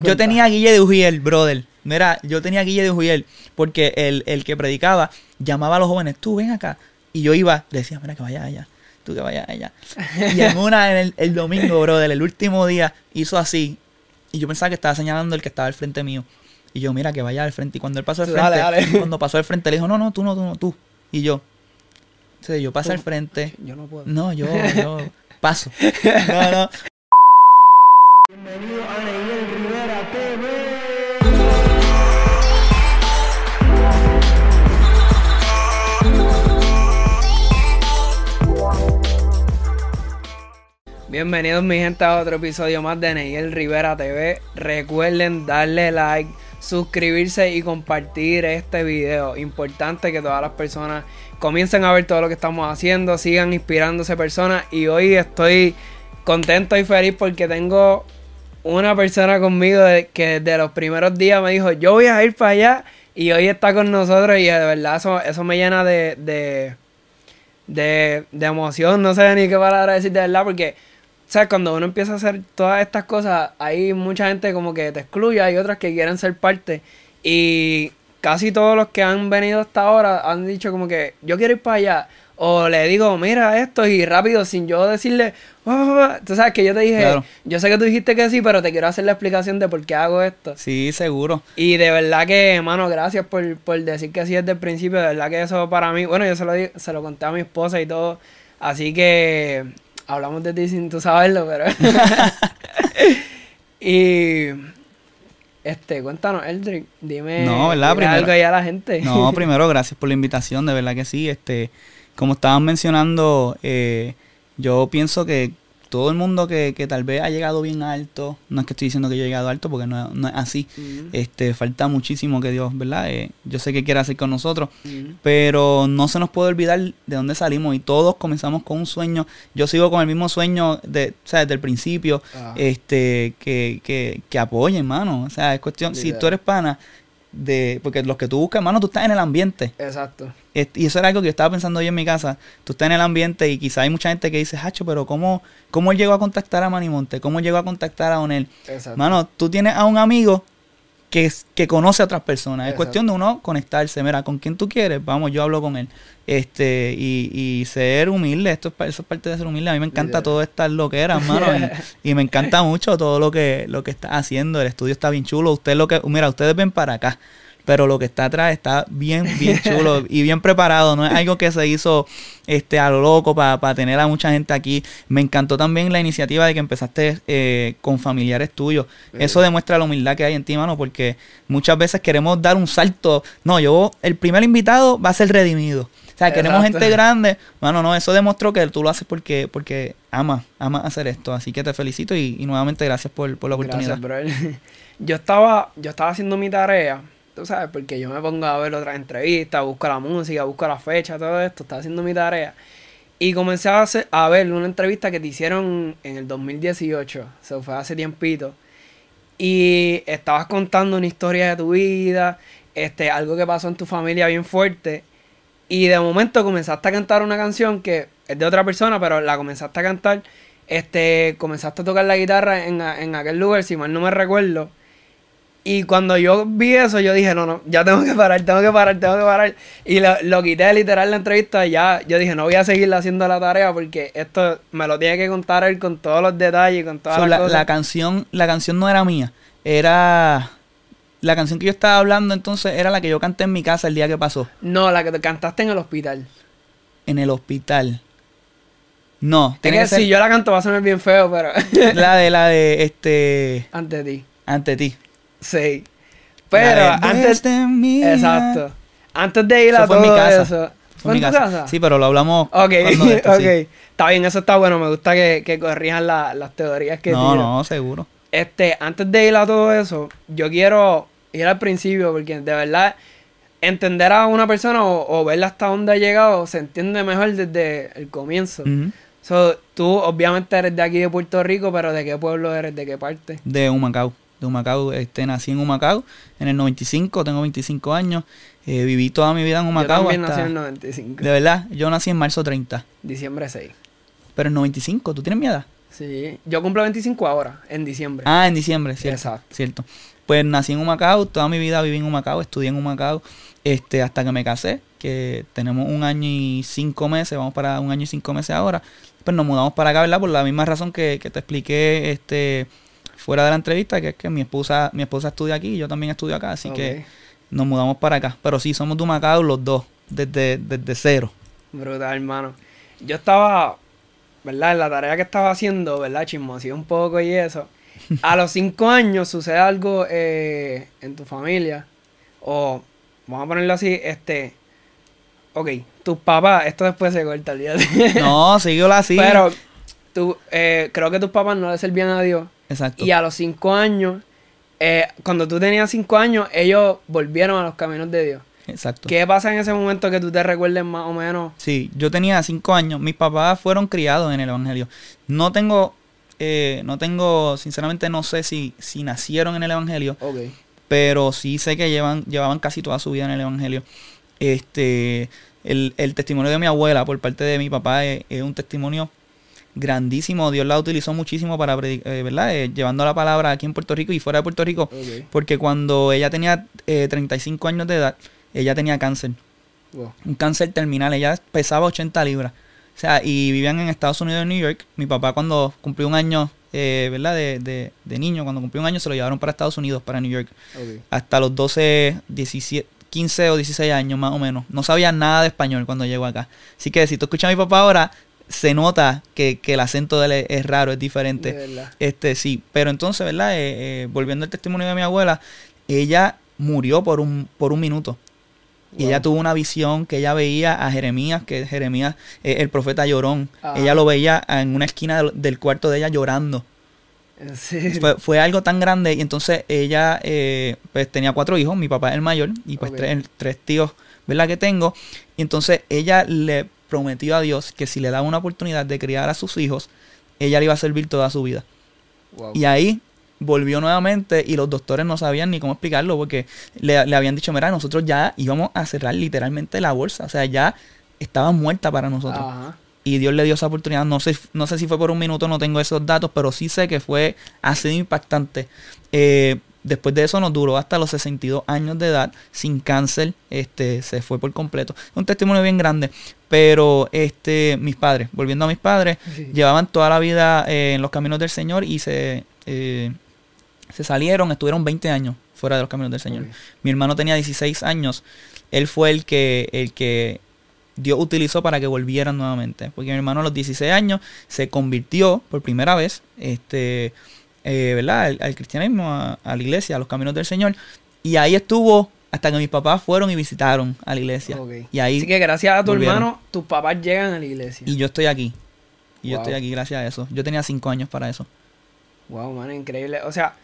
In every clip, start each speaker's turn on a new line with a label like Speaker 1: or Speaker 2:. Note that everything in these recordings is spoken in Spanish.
Speaker 1: Yo tenía a Guille de Ujiel, brother. Mira, yo tenía a Guille de Ujiel porque el, el que predicaba llamaba a los jóvenes, tú ven acá. Y yo iba, decía, mira que vaya allá, tú que vaya allá. Y en una, en el, el domingo, brother, el último día, hizo así. Y yo pensaba que estaba señalando el que estaba al frente mío. Y yo, mira, que vaya al frente. Y cuando él pasó al frente,
Speaker 2: dale, dale.
Speaker 1: cuando pasó al frente, le dijo, no, no, tú no, tú no, tú. Y yo, entonces yo pasé
Speaker 2: Tú.
Speaker 1: al frente.
Speaker 2: Yo no puedo.
Speaker 1: No, yo, yo paso. No, no.
Speaker 2: Bienvenido a Bienvenidos mi gente a otro episodio más de Neiel Rivera TV. Recuerden darle like, suscribirse y compartir este video. Importante que todas las personas comiencen a ver todo lo que estamos haciendo, sigan inspirándose personas y hoy estoy contento y feliz porque tengo una persona conmigo que desde los primeros días me dijo, yo voy a ir para allá y hoy está con nosotros y de verdad eso, eso me llena de, de, de, de emoción, no sé ni qué palabra decir de verdad porque, ¿sabes? Cuando uno empieza a hacer todas estas cosas, hay mucha gente como que te excluye, hay otras que quieren ser parte y casi todos los que han venido hasta ahora han dicho como que yo quiero ir para allá. O le digo, mira esto, y rápido, sin yo decirle, "Wa, wa, wa". tú sabes que yo te dije,
Speaker 1: Claro.
Speaker 2: yo sé que tú dijiste que sí, pero te quiero hacer la explicación de por qué hago esto.
Speaker 1: Sí, seguro.
Speaker 2: Y de verdad que, hermano, gracias por, por decir que sí desde el principio. De verdad que eso para mí, bueno, yo se lo, se lo conté a mi esposa y todo. Así que hablamos de ti sin tú saberlo, pero. y. Este, cuéntanos, Eldrick, dime
Speaker 1: No, ¿verdad? Primero-
Speaker 2: algo ahí a la gente.
Speaker 1: No, primero, gracias por la invitación, de verdad que sí. Este, como estaban mencionando, eh, yo pienso que todo el mundo que, que tal vez ha llegado bien alto, no es que estoy diciendo que yo he llegado alto porque no, no es así, este, falta muchísimo que Dios, ¿verdad? Eh, yo sé que quiere hacer con nosotros, pero no se nos puede olvidar de dónde salimos y todos comenzamos con un sueño. Yo sigo con el mismo sueño de, o sea, desde el principio,
Speaker 2: Ah.
Speaker 1: este, que, que, que apoyen, mano. O sea, es cuestión, si tú eres pana, de, porque los que tú buscas, hermano, tú estás en el ambiente.
Speaker 2: Exacto.
Speaker 1: Y eso era algo que yo estaba pensando hoy en mi casa. Tú estás en el ambiente y quizá hay mucha gente que dice, Hacho, pero ¿cómo, ¿cómo él llegó a contactar a Manimonte? ¿Cómo él llegó a contactar a Onel?
Speaker 2: Exacto.
Speaker 1: Mano, tú tienes a un amigo que, es- que conoce a otras personas. Es cuestión de uno conectarse. Mira, con quien tú quieres, vamos, yo hablo con él. Este, y, y ser humilde, esto es, eso es parte de ser humilde. A mí me encanta
Speaker 2: Literal.
Speaker 1: todo estas loqueras, hermano. y, y me encanta mucho todo lo que, lo que está haciendo. El estudio está bien chulo. Usted lo que, mira, ustedes ven para acá. Pero lo que está atrás está bien, bien chulo y bien preparado. No es algo que se hizo este, a lo loco para tener a mucha gente aquí. Me encantó también la iniciativa de que empezaste eh, con familiares tuyos. Eso demuestra la humildad que hay en ti, mano, porque muchas veces queremos dar un salto. No, yo, el primer invitado va a ser redimido. O sea, queremos
Speaker 2: Exacto.
Speaker 1: gente grande. Mano, no, eso demostró que tú lo haces porque, porque amas, amas hacer esto. Así que te felicito y, y nuevamente gracias por, por la oportunidad.
Speaker 2: Gracias, bro. Yo estaba, yo estaba haciendo mi tarea, tú sabes, porque yo me pongo a ver otras entrevistas, busco la música, busco la fecha, todo esto, estaba haciendo mi tarea. Y comencé a, ver una entrevista que te hicieron en el 2018, se fue hace tiempito. Y estabas contando una historia de tu vida, este, algo que pasó en tu familia bien fuerte. Y de momento comenzaste a cantar una canción que es de otra persona, pero la comenzaste a cantar. Este, comenzaste a tocar la guitarra en, en aquel lugar, si mal no me recuerdo. Y cuando yo vi eso, yo dije, no, no, ya tengo que parar, tengo que parar, tengo que parar. Y lo, lo quité literal la entrevista y ya, yo dije, no voy a seguir haciendo la tarea porque esto me lo tiene que contar él con todos los detalles, con todas
Speaker 1: So,
Speaker 2: las
Speaker 1: la,
Speaker 2: cosas.
Speaker 1: la canción, la canción no era mía, era la canción que yo estaba hablando entonces era la que yo canté en mi casa el día que pasó,
Speaker 2: No, la que te cantaste en el hospital.
Speaker 1: en el hospital. No,
Speaker 2: Es
Speaker 1: tiene
Speaker 2: que
Speaker 1: que ser
Speaker 2: si yo la canto va a sonar bien feo, pero
Speaker 1: la de la de este
Speaker 2: ante ti.
Speaker 1: ante ti.
Speaker 2: Sí. Pero antes.
Speaker 1: "Desde mi-
Speaker 2: Exacto. Antes de ir
Speaker 1: Eso
Speaker 2: a
Speaker 1: fue en
Speaker 2: todo
Speaker 1: mi casa.
Speaker 2: eso.
Speaker 1: Fue en mi casa. Sí, pero lo hablamos
Speaker 2: Ok,
Speaker 1: esto,
Speaker 2: ok.
Speaker 1: sí.
Speaker 2: Está bien, eso está bueno. Me gusta que, que corrijan la- las teorías que
Speaker 1: No, no, seguro.
Speaker 2: Este, antes de ir a todo eso, yo quiero ir al principio porque de verdad entender a una persona o, o verla hasta dónde ha llegado se entiende mejor desde el comienzo. So, tú obviamente eres de aquí de Puerto Rico, pero ¿de qué pueblo eres? ¿De qué parte?
Speaker 1: De Humacao. De Humacao, este, nací en Humacao en el 95, tengo 25 años. eh, viví toda mi vida en
Speaker 2: Yo
Speaker 1: Humacao.
Speaker 2: también
Speaker 1: hasta-
Speaker 2: nací en el 95.
Speaker 1: De verdad, yo nací en marzo 30.
Speaker 2: Diciembre 6.
Speaker 1: Pero en 95, ¿tú tienes mi edad?
Speaker 2: Sí, yo cumplo 25 ahora, en diciembre.
Speaker 1: Ah, en diciembre, cierto.
Speaker 2: Exacto.
Speaker 1: Cierto. Pues nací en Humacao, toda mi vida viví en Humacao, estudié en Humacao, este, hasta que me casé, que tenemos un año y cinco meses, vamos para un año y cinco meses ahora. Pues nos mudamos para acá, ¿verdad? Por la misma razón que, que te expliqué este fuera de la entrevista, que es que mi esposa, mi esposa estudia aquí y yo también estudio acá, así que nos mudamos para acá. Pero sí, somos de Humacao los dos, desde, desde cero.
Speaker 2: Brutal, hermano. Yo estaba, ¿verdad? En la tarea que estaba haciendo, ¿verdad? Chismoseé un poco y eso. A los cinco años sucede algo eh, en tu familia. O, vamos a ponerlo así, este... Ok, tus papás, esto después se corta el día de...
Speaker 1: No, siguió así.
Speaker 2: Pero, tú, eh, creo que tus papás no le servían a Dios.
Speaker 1: Exacto.
Speaker 2: Y a los cinco años, eh, cuando tú tenías cinco años, ellos volvieron a los caminos de Dios.
Speaker 1: Exacto.
Speaker 2: ¿Qué pasa en ese momento que tú te recuerdes más o menos?
Speaker 1: Sí, yo tenía cinco años. Mis papás fueron criados en el Evangelio. No tengo, eh, no tengo, sinceramente no sé si, si nacieron en el Evangelio,
Speaker 2: Ok.
Speaker 1: pero sí sé que llevan, llevaban casi toda su vida en el Evangelio. Este, el, el testimonio de mi abuela por parte de mi papá es, es un testimonio grandísimo. Dios la utilizó muchísimo para predicar, ¿verdad? Eh, llevando la palabra aquí en Puerto Rico y fuera de Puerto Rico. Porque cuando ella tenía eh, 35 años de edad, ella tenía cáncer
Speaker 2: Wow.
Speaker 1: un cáncer terminal. Ella pesaba 80 libras. O sea, y vivían en Estados Unidos, en New York. Mi papá cuando cumplió un año, eh, ¿verdad? De, de, de niño, cuando cumplió un año se lo llevaron para Estados Unidos, para New York. Hasta los 12, 17, 15 o 16 años más o menos. No sabía nada de español cuando llegó acá. Así que si tú escuchas a mi papá ahora, se nota que, que el acento de él es, es raro, es diferente.
Speaker 2: De.
Speaker 1: Este, sí, pero entonces, ¿verdad? Eh, eh, volviendo al testimonio de mi abuela, ella murió por un, por un minuto. Y ella tuvo una visión que ella veía a Jeremías, que Jeremías es el profeta llorón. Ella lo veía en una esquina del, cuarto de ella llorando. Fue, fue algo tan grande y entonces ella eh, pues tenía cuatro hijos, mi papá es el mayor y pues tres, tres tíos, ¿verdad? Que tengo. Y entonces ella le prometió a Dios que si le daba una oportunidad de criar a sus hijos, ella le iba a servir toda su vida.
Speaker 2: Wow.
Speaker 1: Y ahí volvió nuevamente y los doctores no sabían ni cómo explicarlo porque le, le habían dicho, mira, nosotros ya íbamos a cerrar literalmente la bolsa, o sea, ya estaba muerta para nosotros.
Speaker 2: Ajá.
Speaker 1: Y Dios le dio esa oportunidad, no sé, no sé si fue por un minuto, no tengo esos datos, pero sí sé que fue así de impactante. Eh, después de eso nos duró hasta los 62 años de edad, sin cáncer, este, se fue por completo. Un testimonio bien grande, pero este, mis padres, volviendo a mis padres,
Speaker 2: Sí.
Speaker 1: llevaban toda la vida eh, en los caminos del Señor y se, eh, se salieron, estuvieron 20 años fuera de los caminos del Señor. Mi hermano tenía 16 años, él fue el que, el que Dios utilizó para que volvieran nuevamente, porque mi hermano a los 16 años se convirtió por primera vez, este, eh, ¿verdad? Al, al cristianismo, a, a la iglesia, a los caminos del Señor, y ahí estuvo hasta que mis papás fueron y visitaron a la iglesia. Y ahí
Speaker 2: Así que gracias a tu
Speaker 1: volvieron.
Speaker 2: hermano, tus papás llegan a la iglesia.
Speaker 1: y yo estoy aquí. Y yo estoy aquí gracias a eso. Yo tenía 5 años para eso.
Speaker 2: Wow, man, increíble. O sea,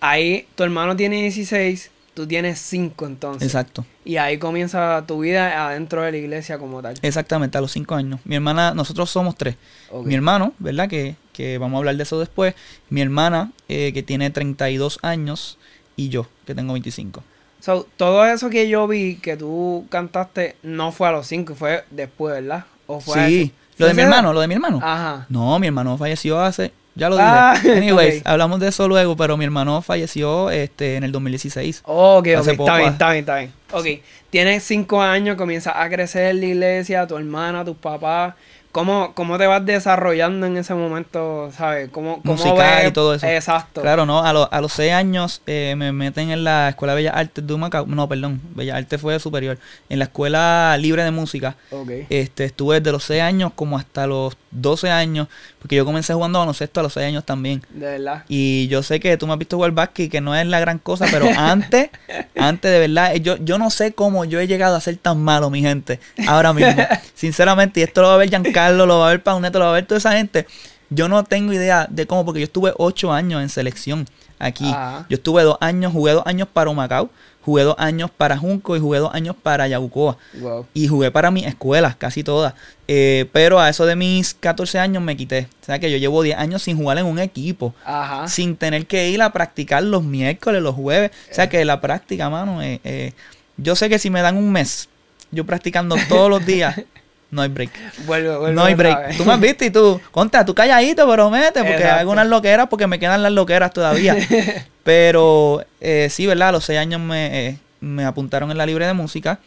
Speaker 2: ahí tu hermano tiene 16, tú tienes 5 entonces.
Speaker 1: Exacto.
Speaker 2: Y ahí comienza tu vida adentro de la iglesia como tal.
Speaker 1: Exactamente, a los 5 años. Mi hermana, nosotros somos tres. Mi hermano, ¿verdad? Que, que vamos a hablar de eso después. Mi hermana, eh, que tiene 32 años, y yo, que tengo 25.
Speaker 2: So, todo eso que yo vi que tú cantaste no fue a los 5, fue después, ¿verdad? ¿O fue
Speaker 1: Sí, lo de
Speaker 2: ¿Fue
Speaker 1: mi
Speaker 2: edad?
Speaker 1: hermano, lo de mi hermano.
Speaker 2: Ajá.
Speaker 1: No, mi hermano falleció hace, ya lo dije.
Speaker 2: Ah,
Speaker 1: Anyways,
Speaker 2: ok.
Speaker 1: hablamos de eso luego, pero mi hermano falleció este, en el 2016.
Speaker 2: Ok, ok,
Speaker 1: Hace
Speaker 2: está bien, está bien, está bien. Ok, tienes 5 años, comienzas a crecer en la iglesia, tu hermana, tus papás. ¿Cómo, ¿Cómo te vas desarrollando en ese momento, sabes? ¿Cómo, cómo
Speaker 1: Musical
Speaker 2: ves-
Speaker 1: y todo eso.
Speaker 2: Exacto.
Speaker 1: Claro, no, a, los a los 6 años eh, me meten en la Escuela de Bellas Artes de Humacao. No, perdón, Bellas Artes fue superior. En la Escuela Libre de Música.
Speaker 2: Ok.
Speaker 1: Este, estuve desde los 6 años como hasta los 12 años, porque yo comencé jugando baloncesto a los 6 años también.
Speaker 2: De verdad.
Speaker 1: Y yo sé que tú me has visto jugar básquet, que no es la gran cosa, pero antes, antes de verdad, yo, yo no sé cómo yo he llegado a ser tan malo, mi gente, ahora mismo. Sinceramente, y esto lo va a ver Giancarlo, lo va a ver Pauneto, lo va a ver toda esa gente. Yo no tengo idea de cómo, porque yo estuve 8 años en selección aquí.
Speaker 2: Ajá.
Speaker 1: Yo estuve dos años, jugué dos años para Humacao, jugué dos años para Junco y jugué dos años para Yabucoa.
Speaker 2: Wow.
Speaker 1: Y jugué para mis escuelas, casi todas. Eh, pero a eso de mis 14 años me quité. O sea que yo llevo 10 años sin jugar en un equipo.
Speaker 2: Ajá.
Speaker 1: Sin tener que ir a practicar los miércoles, los jueves. O sea que la práctica, mano, eh, eh, yo sé que si me dan un mes, yo practicando todos los días, no hay break.
Speaker 2: Vuelve, vuelve
Speaker 1: no hay break. Tú me has visto y tú, conta, tú calladito, pero mete, porque
Speaker 2: Exacto.
Speaker 1: hago unas loqueras porque me quedan las loqueras todavía. pero eh, sí, ¿verdad? A los seis años me, eh, me apuntaron en la libre de música.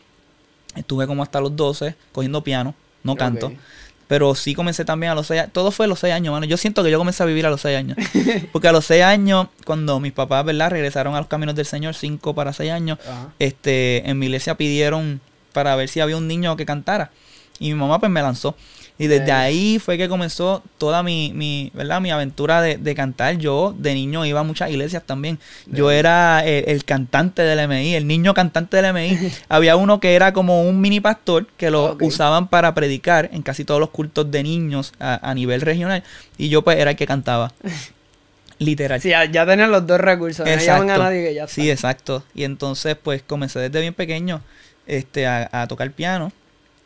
Speaker 1: Estuve como hasta los 12 cogiendo piano, no canto. Pero sí comencé también a los seis años. Todo fue a los seis años, mano. Yo siento que yo comencé a vivir a los seis años. Porque a los seis años, cuando mis papás, ¿verdad? Regresaron a los caminos del Señor, cinco para seis años,
Speaker 2: Ajá.
Speaker 1: este, en mi iglesia pidieron para ver si había un niño que cantara. Y mi mamá pues me lanzó. Y desde ahí fue que comenzó toda mi, mi, ¿verdad? mi aventura de, de cantar. Yo de niño iba a muchas iglesias también. Yo era el, el cantante del MI, el niño cantante del MI. Había uno que era como un mini pastor que lo usaban para predicar en casi todos los cultos de niños a, a nivel regional. Y yo pues era el que cantaba. Literal.
Speaker 2: Sí, ya, ya tenían los dos recursos. No llaman a nadie que ya está.
Speaker 1: Sí, exacto. Y entonces, pues, comencé desde bien pequeño este, a, a tocar piano.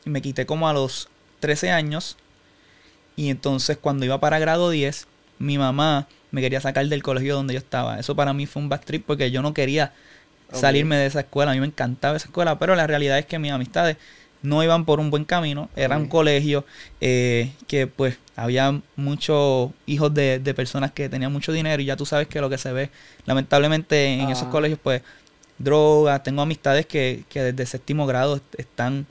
Speaker 1: Me quité como a los 13 años. Y entonces, cuando iba para grado 10, mi mamá me quería sacar del colegio donde yo estaba. Eso para mí fue un bad trip porque yo no quería salirme de esa escuela. A mí me encantaba esa escuela, pero la realidad es que mis amistades no iban por un buen camino. Era un
Speaker 2: Ok.
Speaker 1: colegio eh, que pues había muchos hijos de, de personas que tenían mucho dinero y ya tú sabes que lo que se ve lamentablemente en esos colegios pues drogas. Tengo amistades que, que desde séptimo grado est- están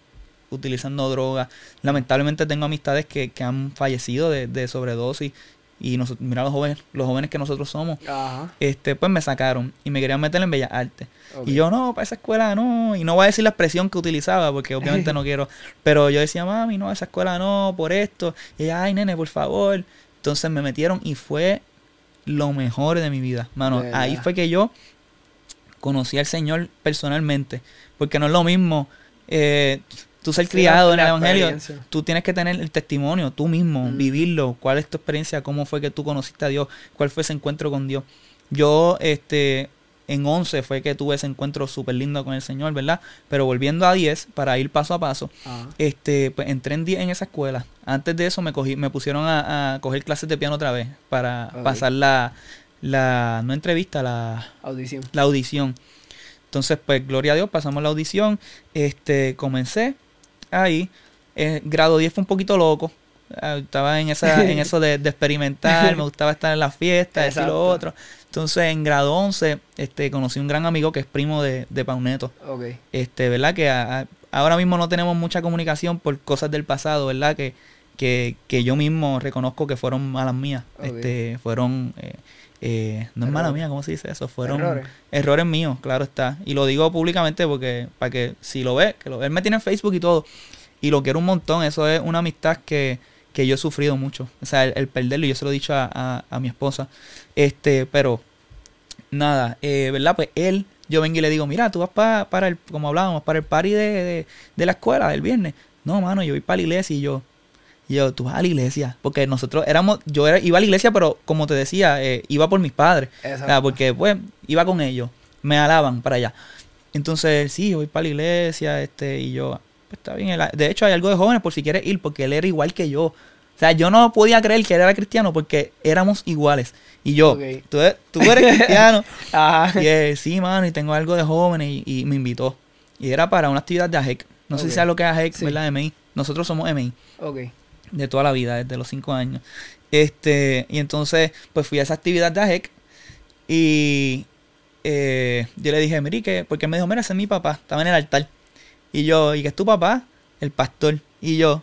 Speaker 1: utilizando drogas. Lamentablemente tengo amistades que, que han fallecido de, de sobredosis y nos, mira los jóvenes, los jóvenes que nosotros somos
Speaker 2: Ajá.
Speaker 1: este, pues me sacaron y me querían meter en Bellas Artes. Y yo, no, para esa escuela no. Y no voy a decir la expresión que utilizaba, porque obviamente no quiero. Pero yo decía, mami, no, esa escuela no, por esto. Y ella, ay, nene, por favor. Entonces me metieron y fue lo mejor de mi vida. Mano, ahí fue que yo conocí al Señor personalmente. Porque no es lo mismo eh, tú ser criado en el Evangelio. Tú tienes que tener el testimonio, tú mismo,
Speaker 2: Mm.
Speaker 1: vivirlo. ¿Cuál es tu experiencia? ¿Cómo fue que tú conociste a Dios? ¿Cuál fue ese encuentro con Dios? Yo, este, en 11 fue que tuve ese encuentro súper lindo con el Señor, ¿verdad? Pero volviendo a 10, para ir paso a paso,
Speaker 2: Ajá.
Speaker 1: este, pues entré en 10 en esa escuela. Antes de eso me cogí, me pusieron a, a coger clases de piano otra vez para pasar la, la, no entrevista, la,
Speaker 2: Audición.
Speaker 1: la audición. Entonces, pues, gloria a Dios, pasamos la audición. Este, comencé ahí. Eh, grado 10 fue un poquito loco. Ah, Estaba en esa, en eso de, de experimentar, me gustaba estar en las fiestas, decir lo otro. Entonces, en grado 11, este, conocí un gran amigo que es primo de, de Pauneto. Este, ¿verdad? Que a- a- ahora mismo no tenemos mucha comunicación por cosas del pasado, ¿verdad? Que, que, que yo mismo reconozco que fueron malas mías. Este, fueron, eh, eh, no es mala mía, ¿cómo se dice eso? Fueron
Speaker 2: Errores.
Speaker 1: errores míos, claro está. Y lo digo públicamente porque, para que si lo ve, que lo él me tiene en Facebook y todo, y lo quiero un montón, eso es una amistad que, que yo he sufrido mucho. O sea, el, el perderlo, y yo se lo he dicho a, a- a mi esposa. Este, pero, nada, eh, ¿verdad? Pues él, yo vengo y le digo, mira, tú vas pa- para el, como hablábamos, para el party de, de, de la escuela del viernes. No, mano, yo voy para la iglesia y yo, y yo, tú vas a la iglesia. Porque nosotros éramos, yo era, iba a la iglesia, pero como te decía, eh, iba por mis padres. O sea,
Speaker 2: Exacto.
Speaker 1: porque pues iba con ellos, me alaban para allá. Entonces, sí, voy para la iglesia, este, y yo, pues está bien. de hecho, hay algo de jóvenes por si quieres ir, porque él era igual que yo. O sea, yo no podía creer que él era cristiano porque éramos iguales. Y yo,
Speaker 2: Ok.
Speaker 1: tú, eres- tú eres cristiano.
Speaker 2: Ajá.
Speaker 1: y él, sí, mano, y tengo algo de jóvenes, y, y me invitó. Y era para una actividad de AJEC. No sé si sabes lo que es AJEC,
Speaker 2: Sí.
Speaker 1: ¿verdad? MI. Nosotros somos MI
Speaker 2: Ok.
Speaker 1: De toda la vida, desde los cinco años. Este, y entonces, pues fui a esa actividad de AJEC y eh, yo le dije, Miri, que, porque me dijo, mira, ese es mi papá, estaba en el altar. Y yo, ¿y qué es tu papá? El pastor. Y yo,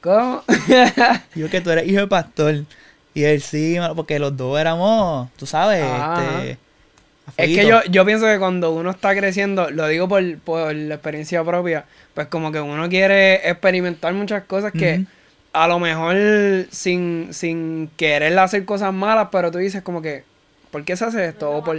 Speaker 2: ¿Cómo?
Speaker 1: y yo que tú eres hijo de pastor. Y él, sí, porque los dos éramos, tú sabes,
Speaker 2: Ajá.
Speaker 1: este...
Speaker 2: Es que
Speaker 1: fueguito".
Speaker 2: yo, yo pienso que cuando uno está creciendo, lo digo por, por la experiencia propia, pues como que uno quiere experimentar muchas cosas que. A lo mejor sin, sin querer hacer cosas malas, pero tú dices como que, ¿por qué se hace esto? O por...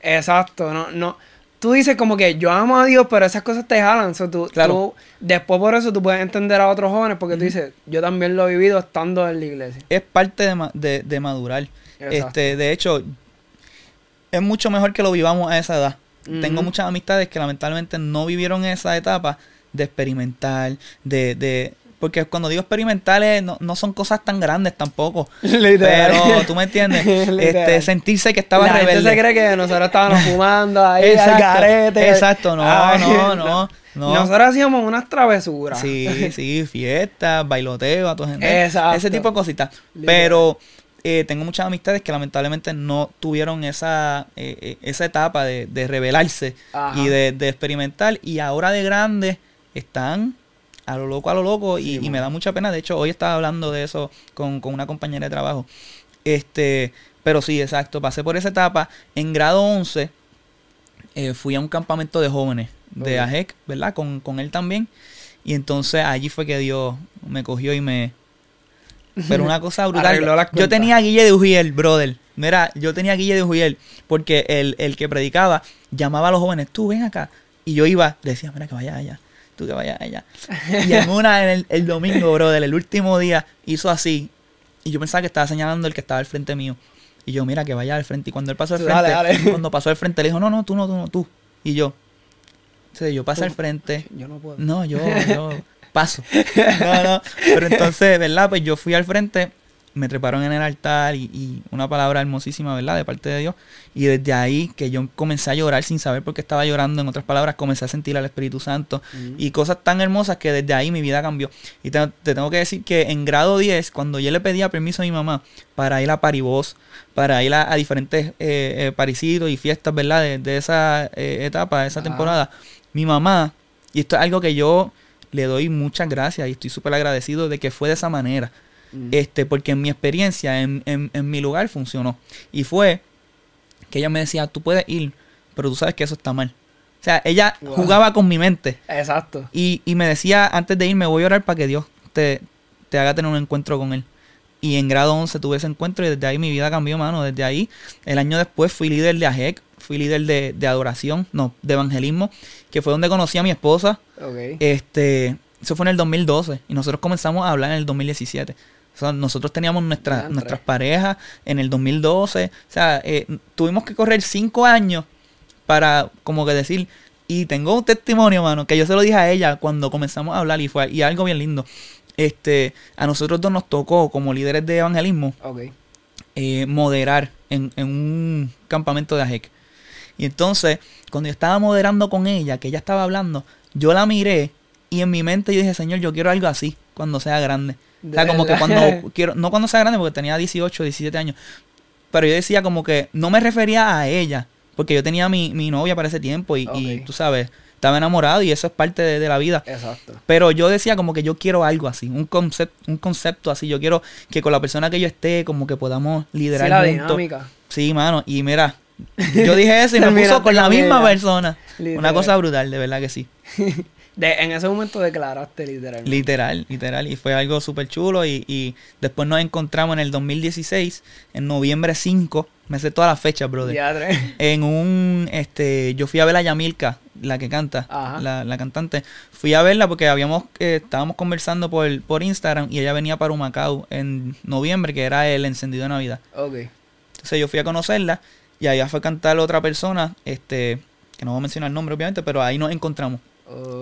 Speaker 2: Exacto, no, no. Tú dices como que yo amo a Dios, pero esas cosas te jalan. So, tú,
Speaker 1: Claro.
Speaker 2: tú- después por eso tú puedes entender a otros jóvenes porque tú dices, yo también lo he vivido estando en la iglesia.
Speaker 1: es parte de, ma- de, de madurar.
Speaker 2: Exacto.
Speaker 1: Este, de hecho, es mucho mejor que lo vivamos a esa edad. Tengo muchas amistades que lamentablemente no vivieron esa etapa de experimentar, de, de porque cuando digo experimentales no, no son cosas tan grandes tampoco. Pero tú me entiendes, este, sentirse que estaba
Speaker 2: la gente
Speaker 1: rebelde.
Speaker 2: se cree que nosotros estábamos fumando ahí al
Speaker 1: Exacto,
Speaker 2: carete.
Speaker 1: exacto, no,
Speaker 2: Ay,
Speaker 1: no, no, no.
Speaker 2: Nosotros hacíamos unas travesuras.
Speaker 1: Sí, sí, fiestas, bailoteo, a tu gente.
Speaker 2: Exacto.
Speaker 1: Ese tipo de cositas. Pero eh, tengo muchas amistades que lamentablemente no tuvieron esa, eh, eh, esa etapa de, de rebelarse
Speaker 2: Ajá.
Speaker 1: y de, de experimentar. Y ahora de grandes están a lo loco, a lo loco.
Speaker 2: Sí,
Speaker 1: y, y me da mucha pena. De hecho, hoy estaba hablando de eso con, con una compañera de trabajo. Este, pero sí, exacto. Pasé por esa etapa. En grado 11 eh, fui a un campamento de jóvenes de
Speaker 2: Ok.
Speaker 1: AJEC, ¿verdad? Con, con él también. Y entonces allí fue que Dios me cogió y me... Pero una cosa brutal. Yo tenía a Guille de Ujiel, brother. Mira, yo tenía a Guille de Ujiel porque el, el que predicaba llamaba a los jóvenes, tú ven acá. Y yo iba, le decía, mira que vaya allá, tú que vayas allá. Y en una, en el, el domingo, brother, el último día, hizo así. Y yo pensaba que estaba señalando el que estaba al frente mío. Y yo, mira, que vaya al frente. Y cuando él pasó al frente,
Speaker 2: dale, dale.
Speaker 1: cuando pasó al frente, le dijo, no, no, tú no, tú no, tú. Y yo, entonces yo pasé al frente.
Speaker 2: Yo no puedo.
Speaker 1: No, yo, yo paso. No, no. Pero entonces, ¿verdad? Pues yo fui al frente, me treparon en el altar y, y una palabra hermosísima, ¿verdad? De parte de Dios. Y desde ahí que yo comencé a llorar sin saber por qué estaba llorando, en otras palabras, comencé a sentir al Espíritu Santo y cosas tan hermosas que desde ahí mi vida cambió. Y te, te tengo que decir que en grado 10, cuando yo le pedía permiso a mi mamá para ir a Paribos, para ir a, a diferentes eh, eh, parisitos y fiestas, ¿verdad? De, de esa eh, etapa, de esa
Speaker 2: Ajá.
Speaker 1: temporada, mi mamá, y esto es algo que yo le doy muchas gracias y estoy súper agradecido de que fue de esa manera.
Speaker 2: Mm.
Speaker 1: Este, porque en mi experiencia, en, en- en mi lugar funcionó. Y fue que ella me decía, tú puedes ir, pero tú sabes que eso está mal. O sea, ella
Speaker 2: Wow.
Speaker 1: jugaba con mi mente.
Speaker 2: Exacto.
Speaker 1: Y, y me decía, antes de irme, voy a orar para que Dios te, te haga tener un encuentro con Él. Y en grado 11 tuve ese encuentro y desde ahí mi vida cambió, mano. Desde ahí, el año después fui líder de AJEC, fui líder de, de adoración, no, de evangelismo, que fue donde conocí a mi esposa. Este, eso fue en el 2012 y nosotros comenzamos a hablar en el 2017. O sea, nosotros teníamos nuestra- nuestras parejas en el 2012. O sea, eh, tuvimos que correr cinco años para como que decir, y tengo un testimonio, mano, que yo se lo dije a ella cuando comenzamos a hablar y fue y algo bien lindo. Este, a nosotros dos nos tocó como líderes de evangelismo eh, moderar en, en un campamento de AJEC. Y entonces, cuando yo estaba moderando con ella, que ella estaba hablando, yo la miré y en mi mente yo dije, Señor, yo quiero algo así cuando sea grande. O sea, como que cuando quiero, no cuando sea grande, porque tenía 18, 17 años, pero yo decía como que no me refería a ella, porque yo tenía mi, mi novia para ese tiempo y, tú sabes, estaba enamorado y eso es parte de, de la vida.
Speaker 2: Exacto.
Speaker 1: Pero yo decía como que yo quiero algo así, un concepto, un concepto así. Yo quiero que con la persona que yo esté, como que podamos liderar
Speaker 2: Sí, la
Speaker 1: juntos.
Speaker 2: dinámica.
Speaker 1: Sí, mano. Y mira, yo dije eso y me puso con la misma
Speaker 2: ella.
Speaker 1: persona.
Speaker 2: Literal.
Speaker 1: Una cosa brutal, de verdad que sí.
Speaker 2: De, en ese momento declaraste literalmente.
Speaker 1: Literal, literal. Y fue algo súper chulo. Y, y después nos encontramos en el 2016, en noviembre 5. Me sé todas las fechas, brother.
Speaker 2: Diadre.
Speaker 1: En un, este, yo fui a ver a Yamilka, la que canta, la, la cantante. Fui a verla porque habíamos, eh, estábamos conversando por, por Instagram y ella venía para Humacao en noviembre, que era el encendido de Navidad.
Speaker 2: Ok.
Speaker 1: Entonces yo fui a conocerla y allá fue a cantar otra persona, este, que no voy a mencionar el nombre obviamente, pero ahí nos encontramos,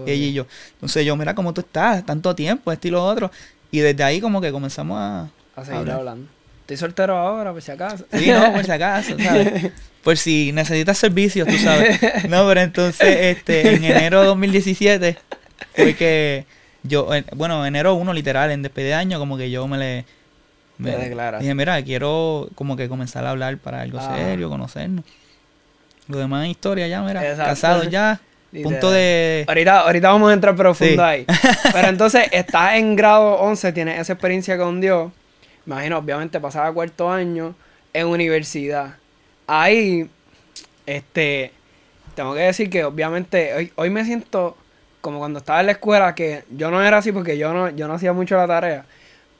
Speaker 1: Ella y yo. Entonces yo, mira cómo tú estás, tanto tiempo, esto y lo otro. Y desde ahí como que comenzamos a...
Speaker 2: A seguir
Speaker 1: hablar.
Speaker 2: hablando. Estoy soltero ahora, por si acaso.
Speaker 1: Sí, no, por si acaso, ¿sabes? Por si necesitas servicios, tú sabes. No, pero entonces, este, en enero de 2017 fue que yo, en- bueno, enero 1 literal, en despedida de año, como que yo me le... Me
Speaker 2: Te declaras.
Speaker 1: Dije, mira, quiero como que comenzar a hablar para algo serio, conocernos. Lo demás es historia ya, mira,
Speaker 2: Exacto.
Speaker 1: casados ya. Punto de...
Speaker 2: Ahorita, ahorita vamos a entrar profundo
Speaker 1: Sí.
Speaker 2: ahí. Pero entonces, estás en grado 11, tienes esa experiencia con Dios. Imagino, obviamente, pasaba cuarto año en universidad. Ahí, este, tengo que decir que obviamente hoy, hoy me siento como cuando estaba en la escuela, que yo no era así porque yo no, yo no hacía mucho la tarea.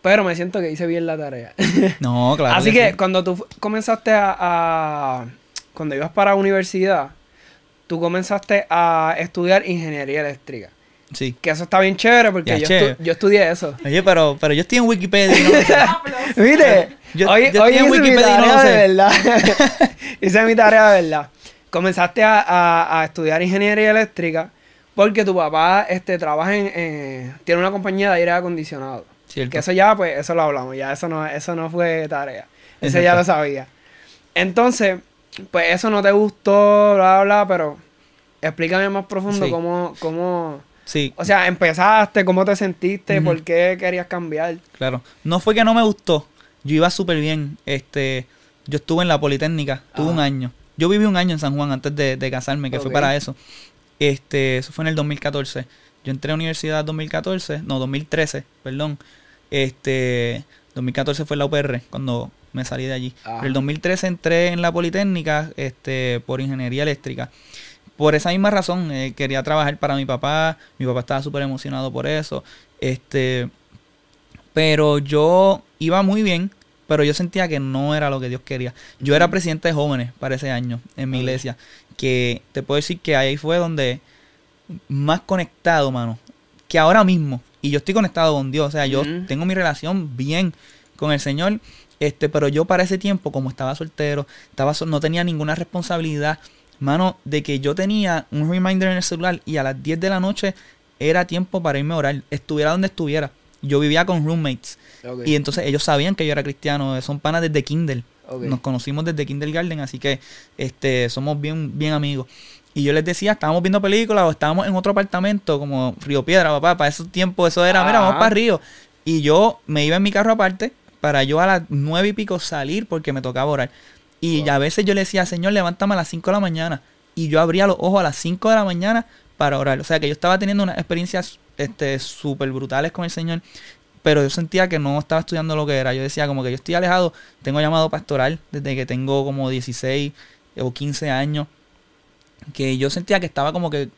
Speaker 2: Pero me siento que hice bien la tarea.
Speaker 1: No, claro.
Speaker 2: Así que
Speaker 1: sí.
Speaker 2: cuando tú comenzaste a, a- Cuando ibas para la universidad, tú comenzaste a estudiar ingeniería eléctrica.
Speaker 1: Sí.
Speaker 2: Que eso está bien chévere porque
Speaker 1: Ya,
Speaker 2: yo,
Speaker 1: chévere.
Speaker 2: estu- yo estudié eso.
Speaker 1: Oye, pero, pero yo estoy en Wikipedia. no-
Speaker 2: ¿Viste?
Speaker 1: Yo-
Speaker 2: hoy
Speaker 1: yo
Speaker 2: hoy
Speaker 1: estoy en
Speaker 2: hice mi
Speaker 1: Wikipedia no
Speaker 2: tarea
Speaker 1: lo sé.
Speaker 2: de verdad. hice mi tarea de verdad. Comenzaste a, a- a estudiar ingeniería eléctrica. Porque tu papá este, trabaja en, eh, tiene una compañía de aire acondicionado.
Speaker 1: Cierto.
Speaker 2: Que eso ya, pues, eso lo hablamos, ya eso no, eso no fue tarea. Eso ya lo sabía. Entonces, pues eso no te gustó, bla, bla, bla, pero explícame más profundo
Speaker 1: Sí.
Speaker 2: cómo, cómo,
Speaker 1: Sí,
Speaker 2: o sea, empezaste, cómo te sentiste, por qué querías cambiar.
Speaker 1: claro. No fue que no me gustó. Yo iba súper bien. Este, yo estuve en la Politécnica, tuve un
Speaker 2: Ajá.
Speaker 1: año. Yo viví un año en San Juan antes de, de casarme, que fue para eso. Este, eso fue en el 2014. Yo entré a universidad en 2014, no, 2013, perdón. Este, 2014 fue la UPR cuando me salí de allí.
Speaker 2: Ajá.
Speaker 1: Pero el 2013 entré en la Politécnica, este, por ingeniería eléctrica. Por esa misma razón, eh, quería trabajar para mi papá. Mi papá estaba súper emocionado por eso. Este, pero yo iba muy bien, pero yo sentía que no era lo que Dios quería. Yo era presidente de jóvenes para ese año en mi iglesia, que te puedo decir que ahí fue donde más conectado, mano, que ahora mismo. Y yo estoy conectado con Dios, o sea, yo
Speaker 2: Ujú.
Speaker 1: tengo mi relación bien con el Señor, este, pero yo para ese tiempo, como estaba soltero, estaba no tenía ninguna responsabilidad, mano, de que yo tenía un reminder en el celular y a las 10 de la noche era tiempo para irme a orar, estuviera donde estuviera. Yo vivía con roommates y entonces ellos sabían que yo era cristiano, son panas desde Kindle. Nos conocimos desde Kindergarten, así que este somos bien, bien amigos. Y yo les decía, estábamos viendo películas o estábamos en otro apartamento como Río Piedra, papá, para esos tiempos eso era, mira, vamos para Río. Y yo me iba en mi carro aparte para yo a las nueve y pico salir porque me tocaba orar. Y
Speaker 2: Wow.
Speaker 1: a veces yo le decía, Señor, levántame a las 5 de la mañana. Y yo abría los ojos a las 5 de la mañana para orar. O sea que yo estaba teniendo unas experiencias este, súper brutales con el Señor. Pero yo sentía que no estaba estudiando lo que era. Yo decía como que yo estoy alejado. Tengo llamado pastoral desde que tengo como 16 o 15 años. Que yo sentía que estaba como que...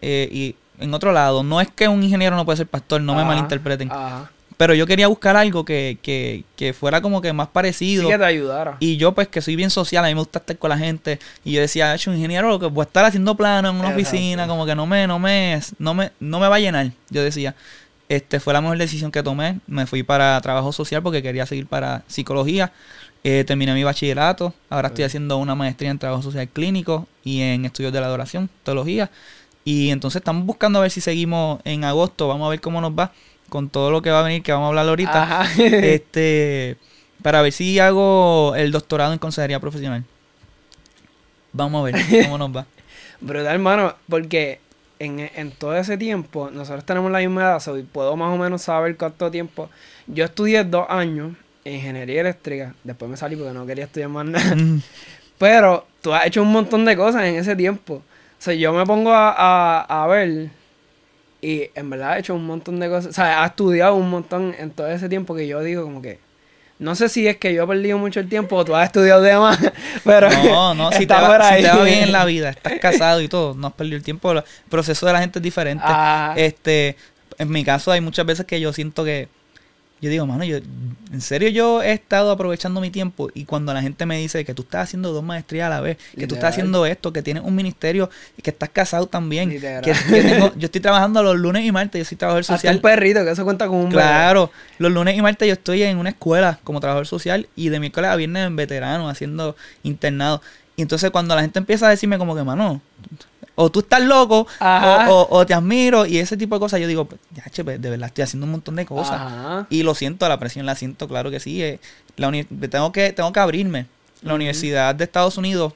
Speaker 1: eh, y en otro lado, no es que un ingeniero no puede ser pastor, no me malinterpreten.
Speaker 2: Ajá.
Speaker 1: Pero yo quería buscar algo que, que, que fuera como que más
Speaker 2: Sí
Speaker 1: parecido.
Speaker 2: que te ayudara.
Speaker 1: Y yo, pues, que soy bien social, a mí me gusta estar con la gente. Y yo decía, hecho, ingeniero, lo que voy a estar haciendo plano en una
Speaker 2: Exacto.
Speaker 1: oficina, como que no me, no me, no me, no me va a llenar. Yo decía, este fue la mejor decisión que tomé. Me fui para trabajo social porque quería seguir para psicología. Eh, terminé mi bachillerato. Ahora estoy haciendo una maestría en trabajo social clínico y en estudios de la adoración, teología. Y entonces estamos buscando a ver si seguimos en agosto. Vamos a ver cómo nos va con todo lo que va a venir, que vamos a hablar ahorita
Speaker 2: Ajá.
Speaker 1: este para ver si hago el doctorado en consejería profesional. Vamos a ver cómo nos va.
Speaker 2: Brutal, hermano, porque en, en todo ese tiempo, nosotros tenemos la misma edad, so, y puedo más o menos saber cuánto tiempo. Yo estudié dos años en ingeniería eléctrica, después me salí porque no quería estudiar más nada.
Speaker 1: Mm,
Speaker 2: Pero tú has hecho un montón de cosas en ese tiempo. O sea, yo me pongo a, a, a ver y en verdad he hecho un montón de cosas. O sea, he estudiado un montón en todo ese tiempo que yo digo como que... No sé si es que yo he perdido mucho el tiempo o tú has estudiado de más, pero...
Speaker 1: No, no, si te, va, si te va bien en la vida, estás casado y todo, no has perdido el tiempo, el proceso de la gente es diferente.
Speaker 2: Ah,
Speaker 1: Este, en mi caso hay muchas veces que yo siento que yo digo, mano, yo en serio yo he estado aprovechando mi tiempo y cuando la gente me dice que tú estás haciendo dos maestrías a la vez, que tú estás haciendo esto, que tienes un ministerio y que estás casado también,
Speaker 2: Literal.
Speaker 1: que, que tengo, yo estoy trabajando los lunes y martes, yo soy trabajador
Speaker 2: hasta
Speaker 1: social.
Speaker 2: un perrito, que eso cuenta como un bebé.
Speaker 1: Claro, los lunes y martes yo estoy en una escuela como trabajador social y de miércoles a viernes en veterano haciendo internado. Y entonces cuando la gente empieza a decirme como que, mano, o tú estás loco o, o- o te admiro y ese tipo de cosas, yo digo, ya, che, pues, de verdad estoy haciendo un montón de cosas.
Speaker 2: Ajá.
Speaker 1: Y lo siento, la presión la siento, claro que sí. eh, la uni- tengo, que, tengo que abrirme. La. Universidad de Estados Unidos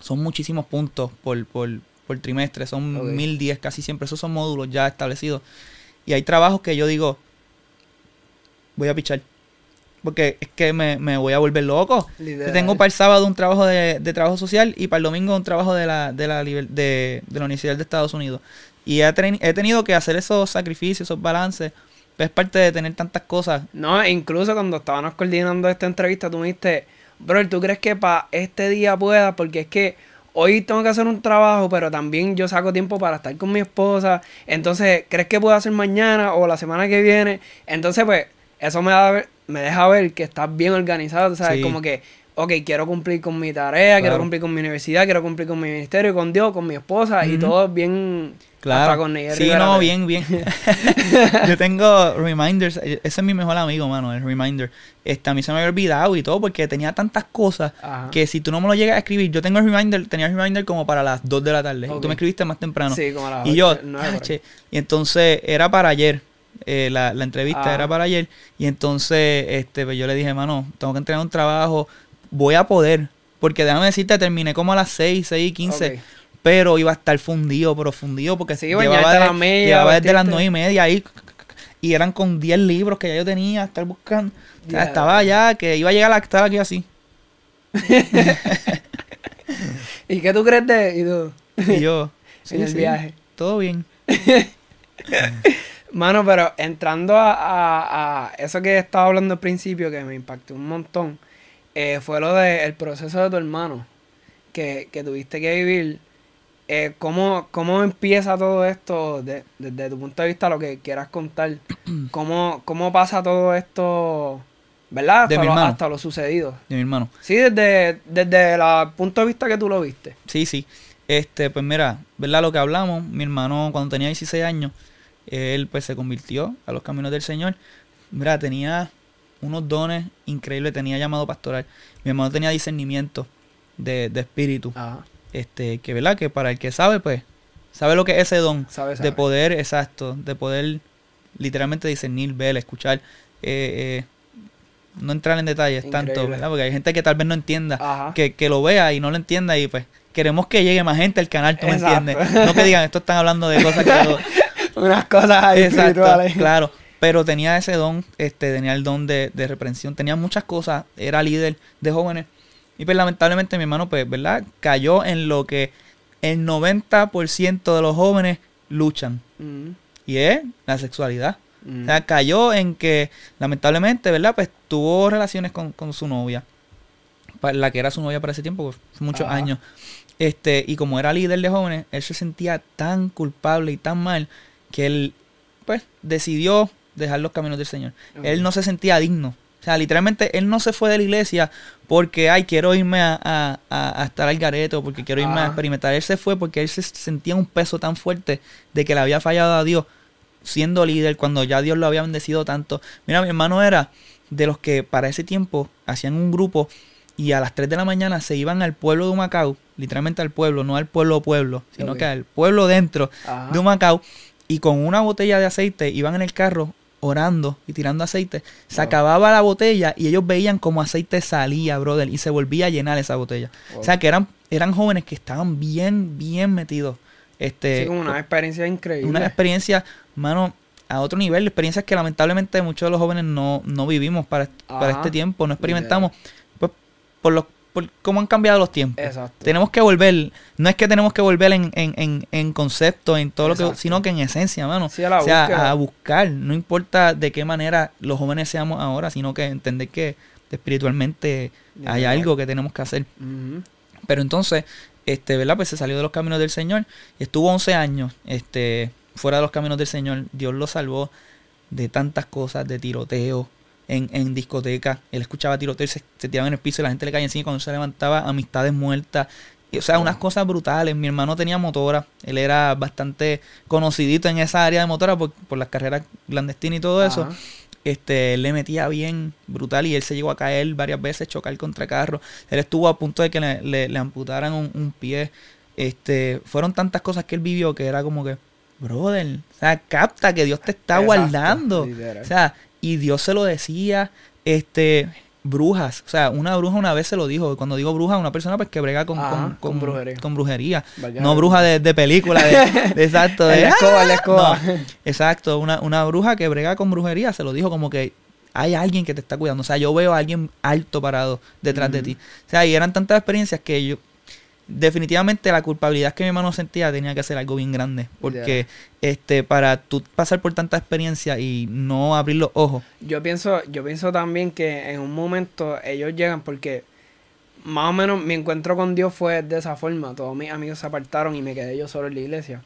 Speaker 1: son muchísimos puntos por, por, por trimestre, son
Speaker 2: Ok.
Speaker 1: 1010 casi siempre, esos son módulos ya establecidos. Y hay trabajos que yo digo, voy a pichar. Porque es que me, me voy a volver loco.
Speaker 2: Literal.
Speaker 1: Tengo para el sábado un trabajo de, de trabajo social y para el domingo un trabajo de la, de la, de, de la Universidad de Estados Unidos. Y he, tenido que hacer esos sacrificios, esos balances. Es parte de tener tantas cosas.
Speaker 2: No, incluso cuando estábamos coordinando esta entrevista, tú me dijiste, bro, ¿tú crees que para este día pueda? Porque es que hoy tengo que hacer un trabajo, pero también yo saco tiempo para estar con mi esposa. Entonces, ¿crees que puedo hacer mañana o la semana que viene? Entonces, pues, eso me, da, me deja ver que estás bien organizado, ¿sabes?
Speaker 1: Sí.
Speaker 2: Como que, ok, quiero cumplir con mi tarea, quiero cumplir con mi universidad, quiero cumplir con mi ministerio, con Dios, con mi esposa y todo bien.
Speaker 1: Claro.
Speaker 2: hasta con Neyel
Speaker 1: sí,
Speaker 2: Rivera
Speaker 1: no, bien, bien. Yo tengo reminders. Ese es mi mejor amigo, mano, el reminder. Este, a mí se me había olvidado y todo porque tenía tantas cosas
Speaker 2: Ajá.
Speaker 1: que si tú no me lo llegas a escribir, yo tengo el reminder, tenía el reminder como para las 2 de la tarde. Y
Speaker 2: Ok.
Speaker 1: tú me escribiste más temprano.
Speaker 2: Sí, como a las
Speaker 1: y yo,
Speaker 2: ocho, nueve por ahí.
Speaker 1: "Yache". y entonces era para ayer. Eh, la, la entrevista
Speaker 2: Ah.
Speaker 1: era para ayer. Y entonces este, pues yo le dije, mano, tengo que entregar un trabajo. Voy a poder. Porque déjame decirte, terminé como a las 6, 6 y 15.
Speaker 2: Ok.
Speaker 1: Pero iba a estar fundido, pero fundido porque
Speaker 2: Sí,
Speaker 1: llevaba, de-
Speaker 2: las medias,
Speaker 1: llevaba desde las
Speaker 2: vestirte.
Speaker 1: 9 y media ahí. Y eran con 10 libros que ya yo tenía, estar buscando.
Speaker 2: Ya.
Speaker 1: estaba ya, que iba a llegar a estar aquí así.
Speaker 2: ¿Y qué tú crees de y tú?
Speaker 1: Y yo, sí,
Speaker 2: en el
Speaker 1: sí,
Speaker 2: viaje?
Speaker 1: todo bien.
Speaker 2: Mano, pero entrando a, a- a eso que estaba hablando al principio, que me impactó un montón, eh, fue lo del proceso de tu hermano, que, que tuviste que vivir. Eh, ¿cómo, ¿Cómo empieza todo esto de- desde tu punto de vista, lo que quieras contar? ¿Cómo, cómo pasa todo esto, verdad?
Speaker 1: De
Speaker 2: Hasta,
Speaker 1: mi
Speaker 2: lo, hasta lo sucedido.
Speaker 1: De mi hermano.
Speaker 2: Sí, desde, desde el punto de vista que tú lo viste.
Speaker 1: Sí, sí. Este, pues mira, ¿verdad? Lo que hablamos, mi hermano cuando tenía 16 años, él pues se convirtió a los caminos del Señor. Mira, tenía unos dones increíbles, tenía llamado pastoral. Mi hermano tenía discernimiento de, de espíritu.
Speaker 2: Ajá.
Speaker 1: Este, que verdad, que para el que sabe, pues, sabe lo que es ese don. De poder, exacto, de poder literalmente discernir, ver, escuchar. eh, eh, no entrar en detalles tanto. ¿verdad? Porque hay gente que tal vez no entienda que, que lo vea y no lo entienda y pues queremos que llegue más gente al canal, ¿tú me entiendes? No que digan, esto están hablando de cosas que...
Speaker 2: Unas cosas ahí
Speaker 1: Exacto,
Speaker 2: espirituales.
Speaker 1: claro. Pero tenía ese don, este, tenía el don de, de reprensión, tenía muchas cosas, era líder de jóvenes. Y pues lamentablemente mi hermano, pues, ¿verdad? Cayó en lo que el 90% de los jóvenes luchan.
Speaker 2: Mm,
Speaker 1: Y es la sexualidad.
Speaker 2: mm.
Speaker 1: O sea, cayó en que, lamentablemente, ¿verdad? Pues tuvo relaciones con, con su novia. La que era su novia para ese tiempo, hace muchos
Speaker 2: Ajá.
Speaker 1: años. Este, y como era líder de jóvenes, él se sentía tan culpable y tan mal que él, pues, decidió dejar los caminos del Señor. Él no se sentía digno. O sea, literalmente, él no se fue de la iglesia porque, ay, quiero irme a, a- a- a estar al garete o porque quiero irme a experimentar. Él se fue porque él se sentía un peso tan fuerte de que le había fallado a Dios siendo líder cuando ya Dios lo había bendecido tanto. Mira, mi hermano era de los que para ese tiempo hacían un grupo y a las 3 de la mañana se iban al pueblo de Humacao, literalmente al pueblo, no al pueblo pueblo, sino que al pueblo dentro
Speaker 2: Ajá.
Speaker 1: de Humacao y con una botella de aceite iban en el carro orando y tirando aceite. Se
Speaker 2: Wow.
Speaker 1: acababa la botella y ellos veían como aceite salía, brother, y se volvía a llenar esa botella.
Speaker 2: Wow.
Speaker 1: O sea, que eran, eran jóvenes que estaban bien, bien metidos. Este,
Speaker 2: Sí, una experiencia increíble.
Speaker 1: una experiencia, mano, a otro nivel, experiencias que lamentablemente muchos de los jóvenes no, no vivimos para, para este tiempo, no experimentamos, pues por lo, por cómo han cambiado los tiempos.
Speaker 2: Exacto.
Speaker 1: Tenemos que volver, no es que tenemos que volver en, en, en, en concepto, en todo lo que, sino que en esencia, mano.
Speaker 2: Sí, a la
Speaker 1: o sea,
Speaker 2: búsqueda.
Speaker 1: a buscar, no importa de qué manera los jóvenes seamos ahora, sino que entender que espiritualmente hay algo que tenemos que hacer. Pero entonces, este, ¿verdad? Pues se salió de los caminos del Señor y estuvo 11 años, este, fuera de los caminos del Señor. Dios lo salvó de tantas cosas, de tiroteo en, en discotecas. Él escuchaba tiroteo y se, se tiraba en el piso y la gente le caía encima y cuando se levantaba, amistades muertas. Y, o sea, unas cosas brutales. Mi hermano tenía motora. Él era bastante conocidito en esa área de motora por, por las carreras clandestinas y todo eso este, él le metía bien brutal y él se llegó a caer varias veces, chocar contra carros. Él estuvo a punto de que le, le- le amputaran un, un pie. Este, fueron tantas cosas que él vivió que era como que, brother, o sea, capta que Dios te está
Speaker 2: Exacto,
Speaker 1: guardando.
Speaker 2: literal.
Speaker 1: O sea, y Dios se lo decía, este, brujas. O sea, una bruja una vez se lo dijo. Cuando digo bruja, una persona pues que brega con,
Speaker 2: Ajá,
Speaker 1: con,
Speaker 2: con brujería.
Speaker 1: con brujería. No
Speaker 2: la-
Speaker 1: bruja de, de película, de, de- exacto. De,
Speaker 2: El escoba,
Speaker 1: "Ah". No, exacto, una, una bruja que brega con brujería se lo dijo como que hay alguien que te está cuidando. O sea, yo veo a alguien alto parado detrás de ti. O sea, y eran tantas experiencias que yo. Definitivamente la culpabilidad que mi hermano sentía tenía que ser algo bien grande. Porque este para tú pasar por tanta experiencia y no abrir los ojos.
Speaker 2: Yo pienso, yo pienso también que en un momento ellos llegan porque más o menos mi encuentro con Dios fue de esa forma. Todos mis amigos se apartaron y me quedé yo solo en la iglesia.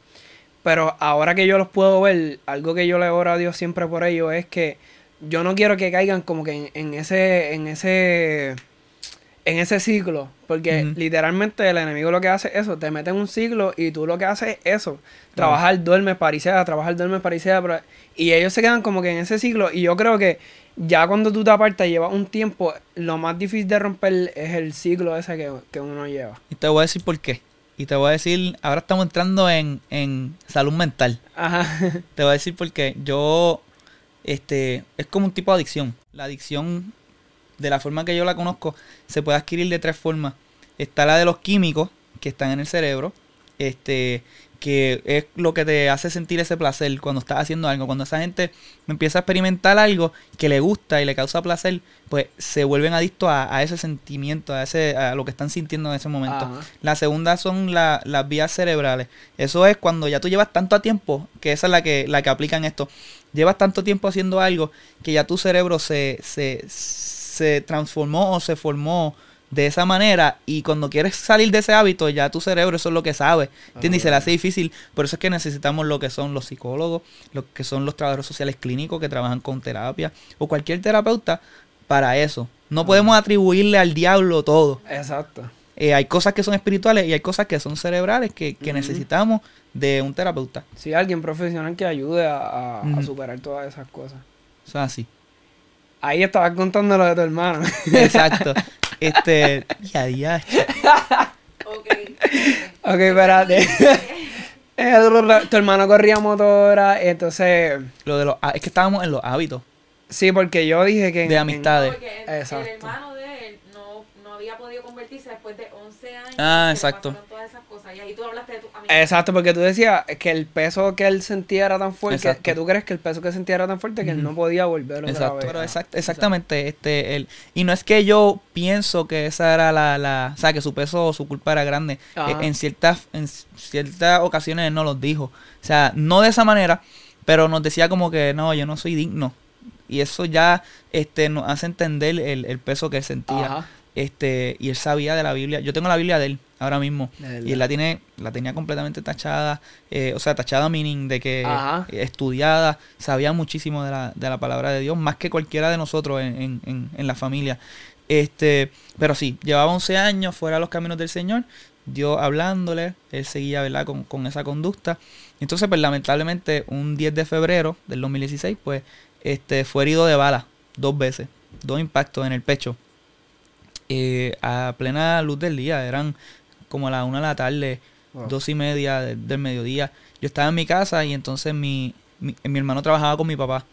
Speaker 2: Pero ahora que yo los puedo ver, algo que yo le oro a Dios siempre por ellos es que yo no quiero que caigan como que en, en ese, en ese, en ese ciclo. Porque literalmente el enemigo lo que hace es eso, te mete en un ciclo y tú lo que haces es eso. Trabajar, duerme, parisea, trabajar, duerme, parisea. pero- Y ellos se quedan como que en ese ciclo. Y yo creo que ya cuando tú te apartas, llevas un tiempo, lo más difícil de romper es el ciclo ese que, que uno lleva.
Speaker 1: Y te voy a decir por qué. Y te voy a decir, ahora estamos entrando en, en salud mental.
Speaker 2: Ajá.
Speaker 1: Te voy a decir por qué. Yo, este, es como un tipo de adicción. La adicción, de la forma que yo la conozco, se puede adquirir de tres formas. Está la de los químicos que están en el cerebro, este, que es lo que te hace sentir ese placer cuando estás haciendo algo. Cuando esa gente empieza a experimentar algo que le gusta y le causa placer, pues se vuelven adictos a, a ese sentimiento, a, ese, a lo que están sintiendo en ese momento.
Speaker 2: Ajá.
Speaker 1: La segunda son la- las vías cerebrales. Eso es cuando ya tú llevas tanto tiempo, que esa es la que, la que aplican esto. Llevas tanto tiempo haciendo algo que ya tu cerebro se, se, se transformó o se formó de esa manera y cuando quieres salir de ese hábito ya tu cerebro eso es lo que sabe ¿entiendes? y se le hace difícil por eso es que necesitamos lo que son los psicólogos lo que son los trabajadores sociales clínicos que trabajan con terapia o cualquier terapeuta para eso no podemos atribuirle al diablo todo
Speaker 2: Exacto.
Speaker 1: eh, hay cosas que son espirituales y hay cosas que son cerebrales que, que necesitamos de un terapeuta.
Speaker 2: Sí, alguien profesional que ayude a, a- a superar todas esas cosas.
Speaker 1: Eso es así.
Speaker 2: Ahí estabas contando lo de tu hermano.
Speaker 1: Exacto. este. Ya, ya.
Speaker 3: Ok.
Speaker 2: ok, espérate. Tu hermano corría motora, entonces...
Speaker 1: Lo de los, ah, es que estábamos en los hábitos
Speaker 2: Sí, porque yo dije que...
Speaker 1: de
Speaker 2: en-
Speaker 1: amistades.
Speaker 3: Porque el,
Speaker 2: Exacto.
Speaker 3: el hermano de él no, no había podido convertirse después de 11 años.
Speaker 1: Ah, exacto.
Speaker 3: todas esas cosas. Y ahí tú hablaste de tu amigo.
Speaker 2: Exacto, porque tú decías que el peso que él sentía era tan fuerte, que,
Speaker 1: Exacto.
Speaker 2: que tú crees que el peso que sentía era tan fuerte que él no podía volver otra
Speaker 1: Exacto.
Speaker 2: vez.
Speaker 1: Pero exact- exactamente, este, el, y no es que yo pienso que esa era la, la, o sea, que su peso o su culpa era grande. Eh, en ciertas, en ciertas ocasiones él nos los dijo. O sea, no de esa manera, pero nos decía como que no, yo no soy digno. Y eso ya, este, nos hace entender el, el peso que él sentía.
Speaker 2: Ajá.
Speaker 1: Este, y él sabía de la Biblia. Yo tengo la Biblia de él ahora mismo. Y él la tiene, la tenía completamente tachada. eh, o sea, tachada meaning de que
Speaker 2: Ajá.
Speaker 1: estudiada, sabía muchísimo de la, de la palabra de Dios, más que cualquiera de nosotros en, en, en, en la familia. Este, pero sí, llevaba 11 años fuera de los caminos del Señor, Dios hablándole, él seguía, ¿verdad?, con, con esa conducta. Entonces, pues lamentablemente, un 10 de febrero del 2016, pues, este, fue herido de bala dos veces, dos impactos en el pecho. Eh, a plena luz del día, eran como a la una de la tarde,
Speaker 2: Wow.
Speaker 1: dos y media de- del mediodía. Yo estaba en mi casa y entonces mi, mi, mi hermano trabajaba con mi papá.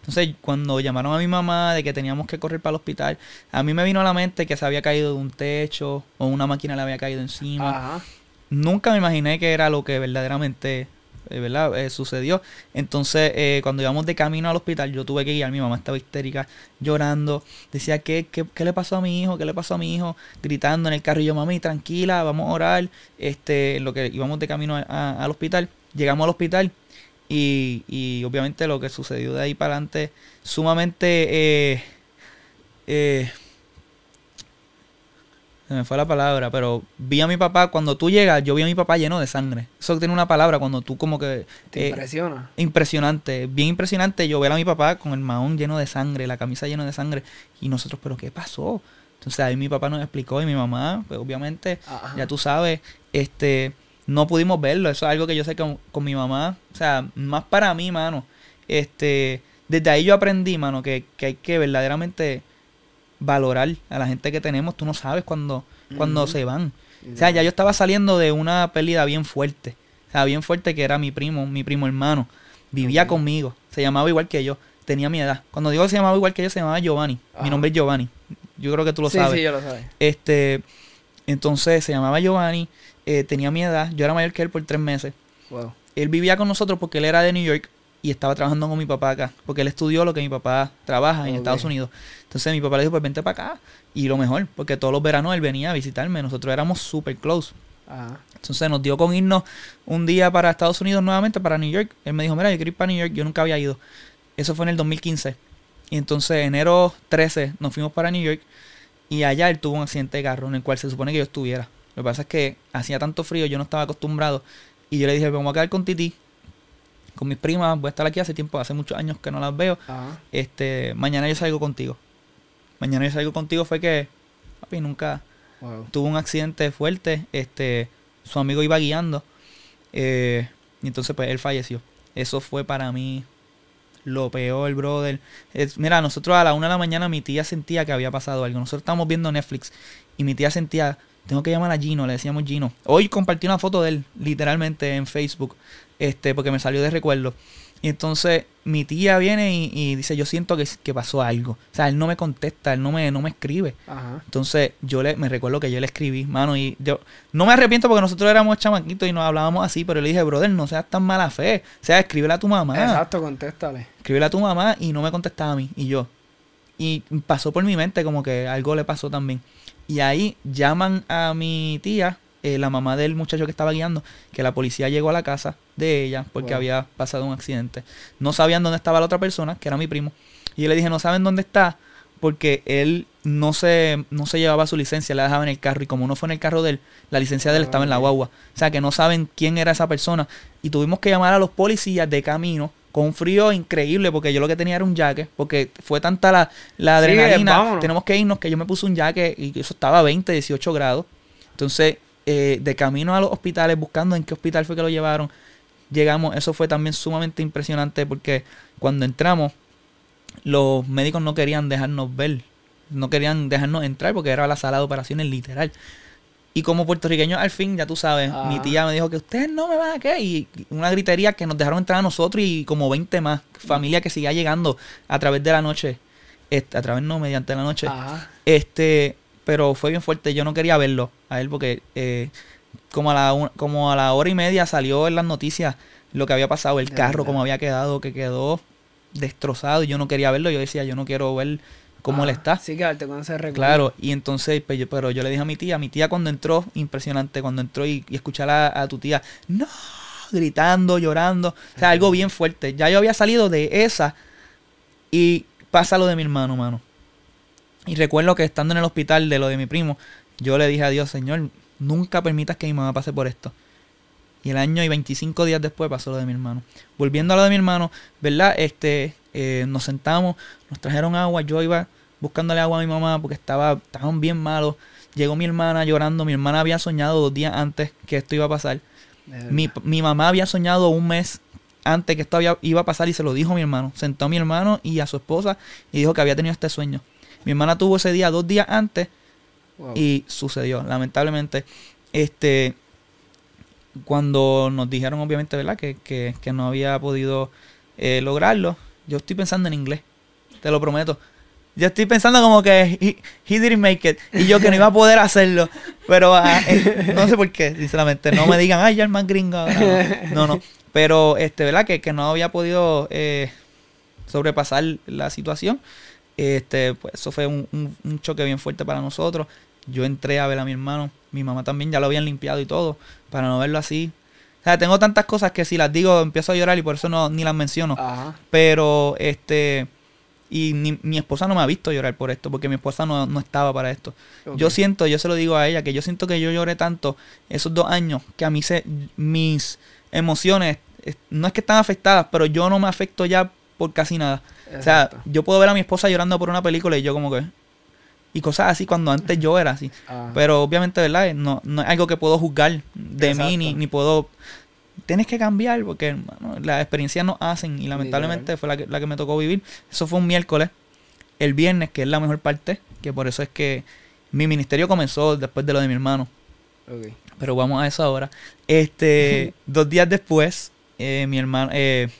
Speaker 1: Entonces, cuando llamaron a mi mamá de que teníamos que correr para el hospital, a mí me vino a la mente que se había caído de un techo o una máquina le había caído encima.
Speaker 2: Ajá.
Speaker 1: Nunca me imaginé que era lo que verdaderamente ¿verdad? Eh, sucedió. Entonces, eh, cuando íbamos de camino al hospital, yo tuve que guiar. Mi mamá estaba histérica, llorando. Decía, ¿qué, qué, qué le pasó a mi hijo? ¿Qué le pasó a mi hijo? Gritando en el carro. Y yo, mami, tranquila, vamos a orar. Este, lo que íbamos de camino al hospital. Llegamos al hospital. Y, y obviamente lo que sucedió de ahí para adelante, sumamente... eh, eh, se me fue la palabra, pero vi a mi papá, cuando tú llegas, yo vi a mi papá lleno de sangre. Eso tiene una palabra cuando tú como que...
Speaker 2: Te
Speaker 1: eh,
Speaker 2: impresiona.
Speaker 1: impresionante, bien impresionante yo ver a mi papá con el mahón lleno de sangre, la camisa llena de sangre. Y nosotros, ¿pero qué pasó? Entonces ahí mi papá nos explicó y mi mamá, pues obviamente,
Speaker 2: Ajá.
Speaker 1: ya tú sabes, este, no pudimos verlo. Eso es algo que yo sé que con, con mi mamá, o sea, más para mí, mano. Este, desde ahí yo aprendí, mano, que, que hay que verdaderamente valorar a la gente que tenemos. Tú no sabes cuando, cuando se van. O sea, ya yo estaba saliendo de una pérdida bien fuerte. O sea, bien fuerte que era mi primo, mi primo hermano. Vivía conmigo. Se llamaba igual que yo. Tenía mi edad. Cuando digo que se llamaba igual que yo, se llamaba Giovanni.
Speaker 2: Ajá.
Speaker 1: Mi nombre es Giovanni. Yo creo que tú lo
Speaker 2: sí,
Speaker 1: sabes.
Speaker 2: sí, yo lo sabes.
Speaker 1: Este, entonces se llamaba Giovanni. eh, tenía mi edad. Yo era mayor que él por tres meses.
Speaker 2: Wow.
Speaker 1: Él vivía con nosotros porque él era de New York y estaba trabajando con mi papá acá. Porque él estudió lo que mi papá trabaja en. Estados Unidos. Entonces mi papá le dijo, pues vente para acá. Y lo mejor, porque todos los veranos él venía a visitarme. Nosotros éramos super close.
Speaker 2: Ajá.
Speaker 1: Entonces nos dio con irnos un día para Estados Unidos nuevamente, para New York. Él me dijo, mira, yo quiero ir para New York, yo nunca había ido. Eso fue en el 2015. Y entonces enero 13 nos fuimos para New York y allá él tuvo un accidente de carro en el cual se supone que yo estuviera. Lo que pasa es que hacía tanto frío, yo no estaba acostumbrado. Y yo le dije, vamos a quedar con Titi, con mis primas, voy a estar aquí hace tiempo, hace muchos años que no las veo.
Speaker 2: Ajá.
Speaker 1: Este, mañana yo salgo contigo. Mañana yo salgo contigo fue que papi nunca tuvo un accidente fuerte, este, su amigo iba guiando, eh, y entonces pues él falleció. Eso fue para mí lo peor, brother. Es, mira, nosotros a la una de la mañana mi tía sentía que había pasado algo. Nosotros estábamos viendo Netflix y mi tía sentía, tengo que llamar a Gino, le decíamos Gino. Hoy compartí una foto de él, literalmente, en Facebook, este, porque me salió de recuerdo. Y entonces mi tía viene y, dice, yo siento que, que, pasó algo. O sea, él no me contesta, él no me, no me escribe. Entonces yo le, me recuerdo que yo le escribí, mano, y yo no me arrepiento porque nosotros éramos chamaquitos y nos hablábamos así, pero le dije, brother, no seas tan mala fe. O sea, escríbele a tu mamá.
Speaker 2: Exacto, contéstale.
Speaker 1: Escríbele a tu mamá y no me contestaba a mí. Y yo. Y pasó por mi mente como que algo le pasó también. Y ahí llaman a mi tía eh, la mamá del muchacho que estaba guiando, que la policía llegó a la casa de ella porque había pasado un accidente. No sabían dónde estaba la otra persona, que era mi primo. Y yo le dije, no saben dónde está, porque él no se, no se llevaba su licencia, la dejaba en el carro. Y como no fue en el carro de él, la licencia de él estaba en la guagua. O sea que no saben quién era esa persona. Y tuvimos que llamar a los policías de camino con un frío increíble, porque yo lo que tenía era un jaque, porque fue tanta la, la adrenalina. tenemos que irnos, que yo me puse un jaque y eso estaba a 20, 18 grados. Entonces eh, de camino a los hospitales, buscando en qué hospital fue que lo llevaron. Llegamos, eso fue también sumamente impresionante porque cuando entramos, los médicos no querían dejarnos ver, no querían dejarnos entrar porque era la sala de operaciones literal. Y como puertorriqueños, al fin, ya tú sabes, mi tía me dijo que ustedes no me van a qué. Y una gritería que nos dejaron entrar a nosotros y como 20 más. Familia que seguía llegando a través de la noche. Este, a través no, mediante la noche. Este, pero fue bien fuerte. Yo no quería verlo a él porque eh, como, a la, como a la hora y media salió en las noticias lo que había pasado, el carro como había quedado, que quedó destrozado y yo no quería verlo. Yo decía, yo no quiero ver cómo él ah, está.
Speaker 2: Sí, quedarte con ese
Speaker 1: recuerdo. Claro, y entonces, pues, pero yo le dije a mi tía, mi tía cuando entró, impresionante, cuando entró y, escuchar a, a tu tía, no, gritando, llorando, o sea, algo bien fuerte. Ya yo había salido de esa y pasa lo de mi hermano, mano. Y recuerdo que estando en el hospital de lo de mi primo, yo le dije a Dios, Señor, nunca permitas que mi mamá pase por esto. Y el año y 25 días después pasó lo de mi hermano. Volviendo a lo de mi hermano, ¿verdad? Este, eh, nos sentamos, nos trajeron agua, yo iba buscándole agua a mi mamá porque estaba, estaban bien malos. Llegó mi hermana llorando, mi hermana había soñado dos días antes que esto iba a pasar. Mi, mi, mamá había soñado un mes antes que esto iba a pasar y se lo dijo a mi hermano. Sentó a mi hermano y a su esposa y dijo que había tenido este sueño. Mi hermana tuvo ese día dos días antes y sucedió, lamentablemente. Este, cuando nos dijeron, obviamente, ¿verdad? Que, que, que no había podido eh, lograrlo, yo estoy pensando en inglés, te lo prometo. Yo estoy pensando como que he, didn't make it. Y yo que no iba a poder hacerlo. Pero ah, eh, no sé por qué, sinceramente. No me digan, ay, ya el más gringo. No, no. Pero, este, ¿verdad? Que, que no había podido eh, sobrepasar la situación. Este, pues eso fue un, un, choque bien fuerte para nosotros. Yo entré a ver a mi hermano, mi mamá también ya lo habían limpiado y todo, para no verlo así. O sea, tengo tantas cosas que si las digo empiezo a llorar y por eso no ni las menciono. Pero este y ni, mi esposa no me ha visto llorar por esto, porque mi esposa no, no estaba para esto. Yo siento, yo se lo digo a ella, que yo siento que yo lloré tanto esos dos años, que a mí se, mis emociones no es que están afectadas, pero yo no me afecto ya por casi nada. O sea, yo puedo ver a mi esposa llorando por una película y yo como que... Y cosas así cuando antes yo era así. Ah. Pero obviamente, ¿verdad? No, no es algo que puedo juzgar de mí ni, ni puedo... Tienes que cambiar porque las experiencias no hacen y lamentablemente fue la que, la que me tocó vivir. Eso fue un miércoles. El viernes, que es la mejor parte, que por eso es que mi ministerio comenzó después de lo de mi hermano. Pero vamos a eso ahora. Este, dos días después, eh, mi hermano, eh,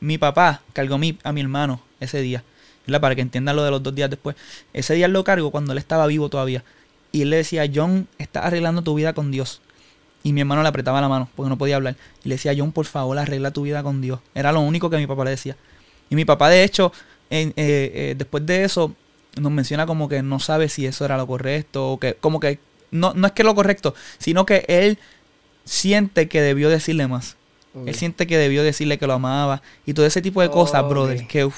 Speaker 1: mi papá cargó mi, a mi hermano ese día, ¿verdad? Para que entiendan lo de los dos días después. Ese día lo cargo cuando él estaba vivo todavía. Y él le decía, John, estás arreglando tu vida con Dios. Y mi hermano le apretaba la mano porque no podía hablar. Y le decía, John, por favor, arregla tu vida con Dios. Era lo único que mi papá le decía. Y mi papá, de hecho, eh, eh, después de eso, nos menciona como que no sabe si eso era lo correcto. O que, como que, no, no es que lo correcto, sino que él siente que debió decirle más. Él siente que debió decirle que lo amaba y todo ese tipo de cosas, brother. Que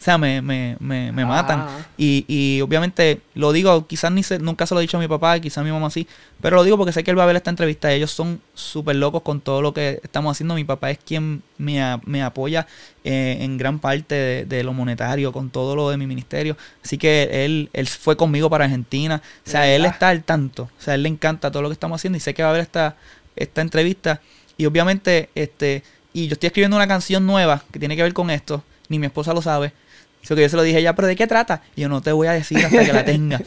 Speaker 1: O sea, me, me, me, me matan.
Speaker 2: Ah.
Speaker 1: Y, y obviamente lo digo, quizás ni se, nunca se lo he dicho a mi papá, quizás a mi mamá sí, pero lo digo porque sé que él va a ver esta entrevista. Ellos son súper locos con todo lo que estamos haciendo. Mi papá es quien me, a- me apoya eh, en gran parte de, de lo monetario, con todo lo de mi ministerio. Así que él, él fue conmigo para Argentina. O sea,
Speaker 2: ¿De
Speaker 1: él está al tanto. O sea, él le encanta todo lo que estamos haciendo y sé que va a ver esta, esta entrevista. Y obviamente, este, y yo estoy escribiendo una canción nueva que tiene que ver con esto. Ni mi esposa lo sabe. Eso que yo se lo dije a ella, pero ¿de qué trata? Y yo no te voy a decir hasta que la tenga.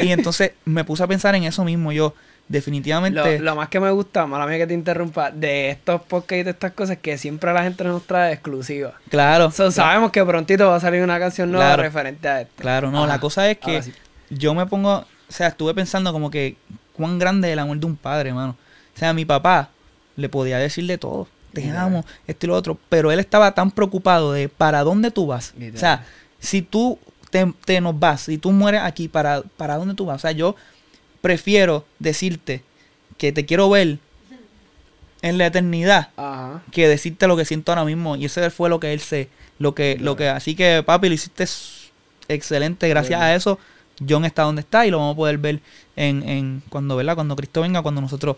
Speaker 1: y entonces me puse a pensar en eso mismo. Yo, definitivamente.
Speaker 2: Lo, lo más que me gusta, mala mía que te interrumpa, de estos podcasts y de estas cosas, que siempre la gente nos trae exclusivas.
Speaker 1: claro.
Speaker 2: So, sabemos que prontito va a salir una canción nueva
Speaker 1: Claro.
Speaker 2: referente a esto.
Speaker 1: Claro, no, la cosa es que
Speaker 2: sí.
Speaker 1: yo me pongo, o sea, estuve pensando como que cuán grande es el amor de un padre, hermano. O sea, mi papá le podía decir de todo, te amo, esto y lo otro, pero él estaba tan preocupado de para dónde tú vas. O sea, si tú te, te nos vas, si tú mueres aquí, ¿para, ¿para dónde tú vas? O sea, yo prefiero decirte que te quiero ver en la eternidad
Speaker 2: Ajá.
Speaker 1: que decirte lo que siento ahora mismo. Y ese fue lo que él se lo que lo que así que papi lo hiciste excelente. Gracias a eso John está donde está y lo vamos a poder ver en, en cuando verdad cuando Cristo venga cuando nosotros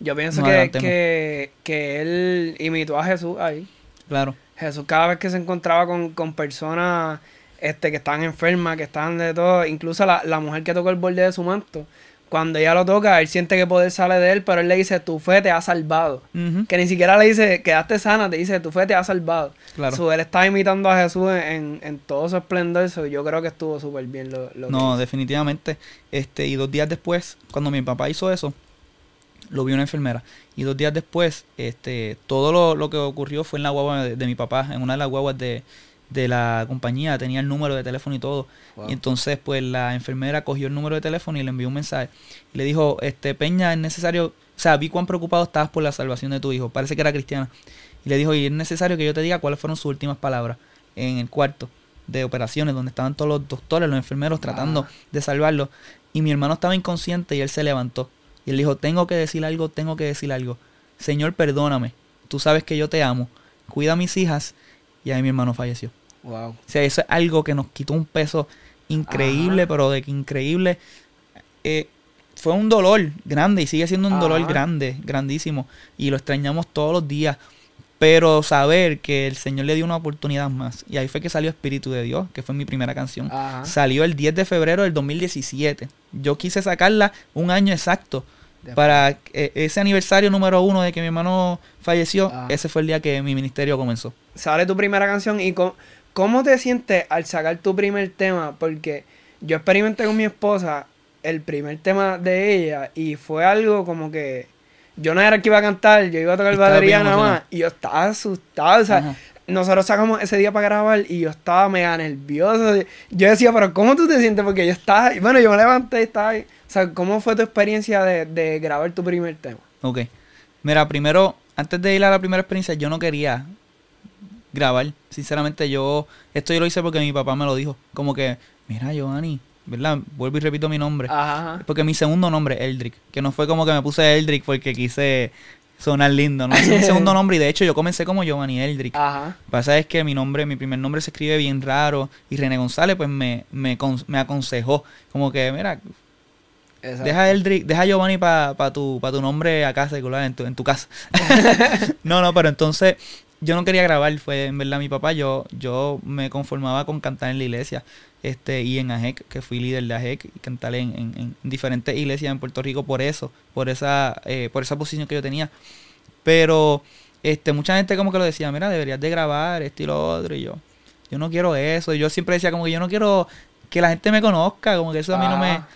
Speaker 2: Yo pienso que, que, que él imitó a Jesús ahí.
Speaker 1: claro
Speaker 2: Jesús cada vez que se encontraba con, con personas este, que estaban enfermas, que estaban de todo, incluso la, la mujer que tocó el borde de su manto, cuando ella lo toca, él siente que poder sale de él, pero él le dice, tu fe te ha salvado. Que ni siquiera le dice, quedaste sana, te dice, tu fe te ha salvado.
Speaker 1: claro
Speaker 2: So, él estaba imitando a Jesús en, en todo su esplendor, so, yo creo que estuvo súper bien lo, lo que
Speaker 1: no
Speaker 2: hizo.
Speaker 1: definitivamente este y dos días después cuando mi papá hizo eso lo vio una enfermera y dos días después este todo lo, lo que ocurrió fue en la guagua de, de mi papá en una de las guaguas de, de la compañía tenía el número de teléfono y todo
Speaker 2: Wow.
Speaker 1: Y entonces, pues la enfermera cogió el número de teléfono y le envió un mensaje. Y le dijo, este, Peña, es necesario, o sea, vi cuán preocupado estabas por la salvación de tu hijo. Parece que era cristiana. Y le dijo, y es necesario que yo te diga cuáles fueron sus últimas palabras en el cuarto de operaciones, donde estaban todos los doctores, los enfermeros tratando
Speaker 2: Ah.
Speaker 1: de salvarlo. Y mi hermano estaba inconsciente y él se levantó. Y él dijo, tengo que decir algo, tengo que decir algo. Señor, perdóname. Tú sabes que yo te amo. Cuida a mis hijas. Y ahí mi hermano falleció.
Speaker 2: Wow.
Speaker 1: O sea, eso es algo que nos quitó un peso increíble,
Speaker 2: Ajá.
Speaker 1: pero de que increíble. eh, fue un dolor grande y sigue siendo un dolor grande, grandísimo. Y lo extrañamos todos los días. Pero saber que el Señor le dio una oportunidad más. Y ahí fue que salió Espíritu de Dios, que fue mi primera canción.
Speaker 2: Ajá.
Speaker 1: Salió el 10 de febrero del 2017. Yo quise sacarla un año exacto. Para eh, ese aniversario número uno de que mi hermano falleció,
Speaker 2: Ajá.
Speaker 1: ese fue el día que mi ministerio comenzó.
Speaker 2: sale tu primera canción y cómo te sientes al sacar tu primer tema porque yo experimenté con mi esposa el primer tema de ella y fue algo como que yo no era el que iba a cantar, yo iba a tocar batería nada más y yo estaba asustado, o sea,
Speaker 1: Ajá.
Speaker 2: Nosotros sacamos ese día para grabar y yo estaba mega nervioso. Yo decía, pero ¿cómo tú te sientes? Porque yo estaba, bueno, yo me levanté y estaba ahí. O sea, ¿cómo fue tu experiencia de, de grabar tu primer tema?
Speaker 1: Ok. Mira, primero, antes de ir a la primera experiencia, yo no quería grabar. Sinceramente, yo. Esto yo lo hice porque mi papá me lo dijo. Como que, mira, Giovanni, ¿verdad? Vuelvo y repito mi nombre.
Speaker 2: Ajá. ajá.
Speaker 1: Porque mi segundo nombre es Eldrick. Que no fue como que me puse Eldrick porque quise sonar lindo, ¿no? Es mi segundo nombre y de hecho yo comencé como Giovanni Eldrick.
Speaker 2: Ajá.
Speaker 1: Lo que pasa es que mi nombre, mi primer nombre se escribe bien raro y René González pues me, me, con- me aconsejó como que, mira,
Speaker 2: Exacto.
Speaker 1: Deja Eldrick, deja Giovanni para tu, pa tu nombre acá secular, en tu, en tu casa. no, no, pero entonces yo no quería grabar, fue en verdad mi papá, yo, yo me conformaba con cantar en la iglesia, este, y en AJEC, que fui líder de AJEC, y cantar en, en- en diferentes iglesias en Puerto Rico por eso, por esa, eh, por esa posición que yo tenía. Pero este, mucha gente como que lo decía, mira, deberías de grabar esto y lo otro, y yo, yo no quiero eso, y yo siempre decía como que yo no quiero que la gente me conozca, como que eso a mí no me
Speaker 2: Ah.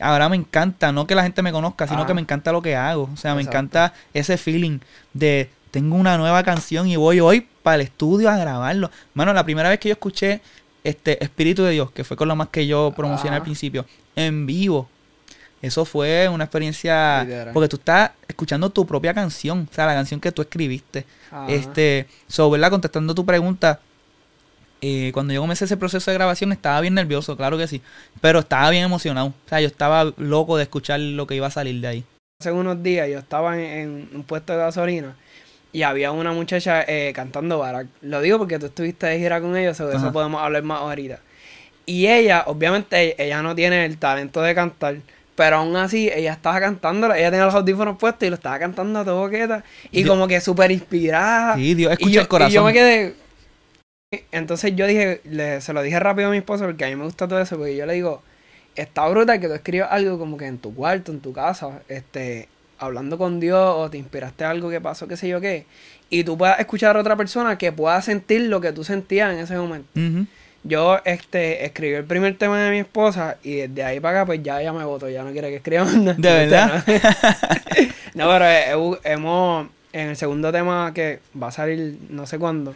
Speaker 1: ahora me encanta, no que la gente me conozca, sino
Speaker 2: Ah.
Speaker 1: que me encanta lo que hago. O sea, me encanta ese feeling de tengo una nueva canción y voy hoy para el estudio a grabarlo. Mano, la primera vez que yo escuché este Espíritu de Dios, que fue con lo más que yo promocioné al
Speaker 2: Ah.
Speaker 1: principio, en vivo. Eso fue una experiencia porque tú estás escuchando tu propia canción, o sea, la canción que tú escribiste.
Speaker 2: Ajá.
Speaker 1: Este, so, ¿verdad? Contestando tu pregunta, eh, cuando yo comencé ese proceso de grabación estaba bien nervioso, claro que sí, pero estaba bien emocionado. O sea, yo estaba loco de escuchar lo que iba a salir de ahí.
Speaker 2: Hace unos días yo estaba en, en un puesto de gasolina y había una muchacha eh, cantando Barack. Lo digo porque tú estuviste de gira con ella, sobre
Speaker 1: Ajá.
Speaker 2: eso podemos hablar más ahorita. Y ella, obviamente, ella no tiene el talento de cantar, pero aún así, ella estaba cantando, ella tenía los audífonos puestos y lo estaba cantando a todo boqueta. Y
Speaker 1: Dios-
Speaker 2: como que súper inspirada.
Speaker 1: Sí, Dios,
Speaker 2: Y
Speaker 1: escucha
Speaker 2: yo-
Speaker 1: el corazón.
Speaker 2: Y yo me quedé. Entonces yo dije, le- se lo dije rápido a mi esposa porque a mí me gusta todo eso, porque yo le digo, está brutal que tú escribas algo como que en tu cuarto, en tu casa, este, hablando con Dios o te inspiraste a algo que pasó, qué sé yo qué, y tú puedas escuchar a otra persona que pueda sentir lo que tú sentías en ese momento. Yo este, escribí el primer tema de mi esposa y desde ahí para acá pues ya ella me votó, ya no quiere que escriba nada.
Speaker 1: ¿De verdad?
Speaker 2: no, pero eh, hemos, en el segundo tema que va a salir no sé cuándo,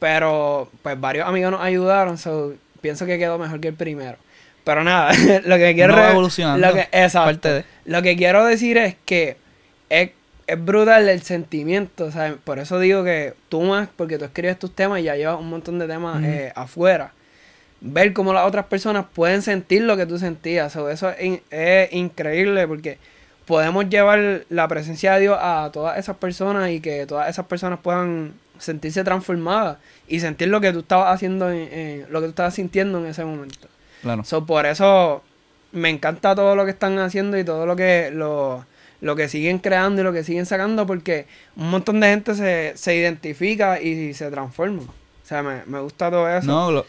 Speaker 2: pero pues varios amigos nos ayudaron, so, pienso que quedó mejor que el primero. Pero nada, lo que quiero...
Speaker 1: Va evolucionando,
Speaker 2: Lo que, exacto.
Speaker 1: parte de-
Speaker 2: Lo que quiero decir es que es, es brutal el sentimiento, ¿sabes? Por eso digo que tú más, porque tú escribes tus temas y ya llevas un montón de temas eh, afuera. Ver cómo las otras personas pueden sentir lo que tú sentías. So, eso es, in- es increíble porque podemos llevar la presencia de Dios a todas esas personas y que todas esas personas puedan sentirse transformadas y sentir lo que tú estabas haciendo, en- en- lo que tú estabas sintiendo en ese momento.
Speaker 1: Claro.
Speaker 2: So, por eso me encanta todo lo que están haciendo y todo lo que lo, lo que siguen creando y lo que siguen sacando porque un montón de gente se, se identifica y se transforma. O sea, me, me gusta todo eso.
Speaker 1: No, glo-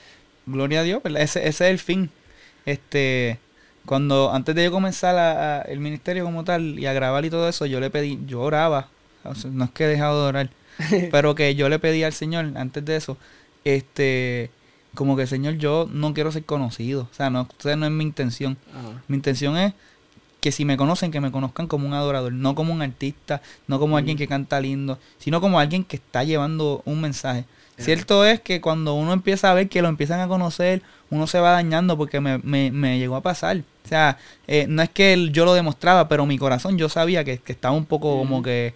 Speaker 1: gloria a Dios, ¿verdad? Ese, ese es el fin. Este, cuando antes de yo comenzar a- a- el ministerio como tal y a grabar y todo eso, yo le pedí, yo oraba, o sea, no es que he dejado de orar, pero que yo le pedí al Señor antes de eso, este, como que Señor, yo no quiero ser conocido, o sea, no, no es mi intención.
Speaker 2: Ajá.
Speaker 1: Mi intención es que si me conocen, que me conozcan como un adorador, no como un artista, no como alguien que canta lindo, sino como alguien que está llevando un mensaje. Cierto es que cuando uno empieza a ver que lo empiezan a conocer, uno se va dañando porque me, me, me llegó a pasar. O sea, eh, no es que yo lo demostraba, pero mi corazón yo sabía que, que estaba un poco como
Speaker 2: Ujú.
Speaker 1: que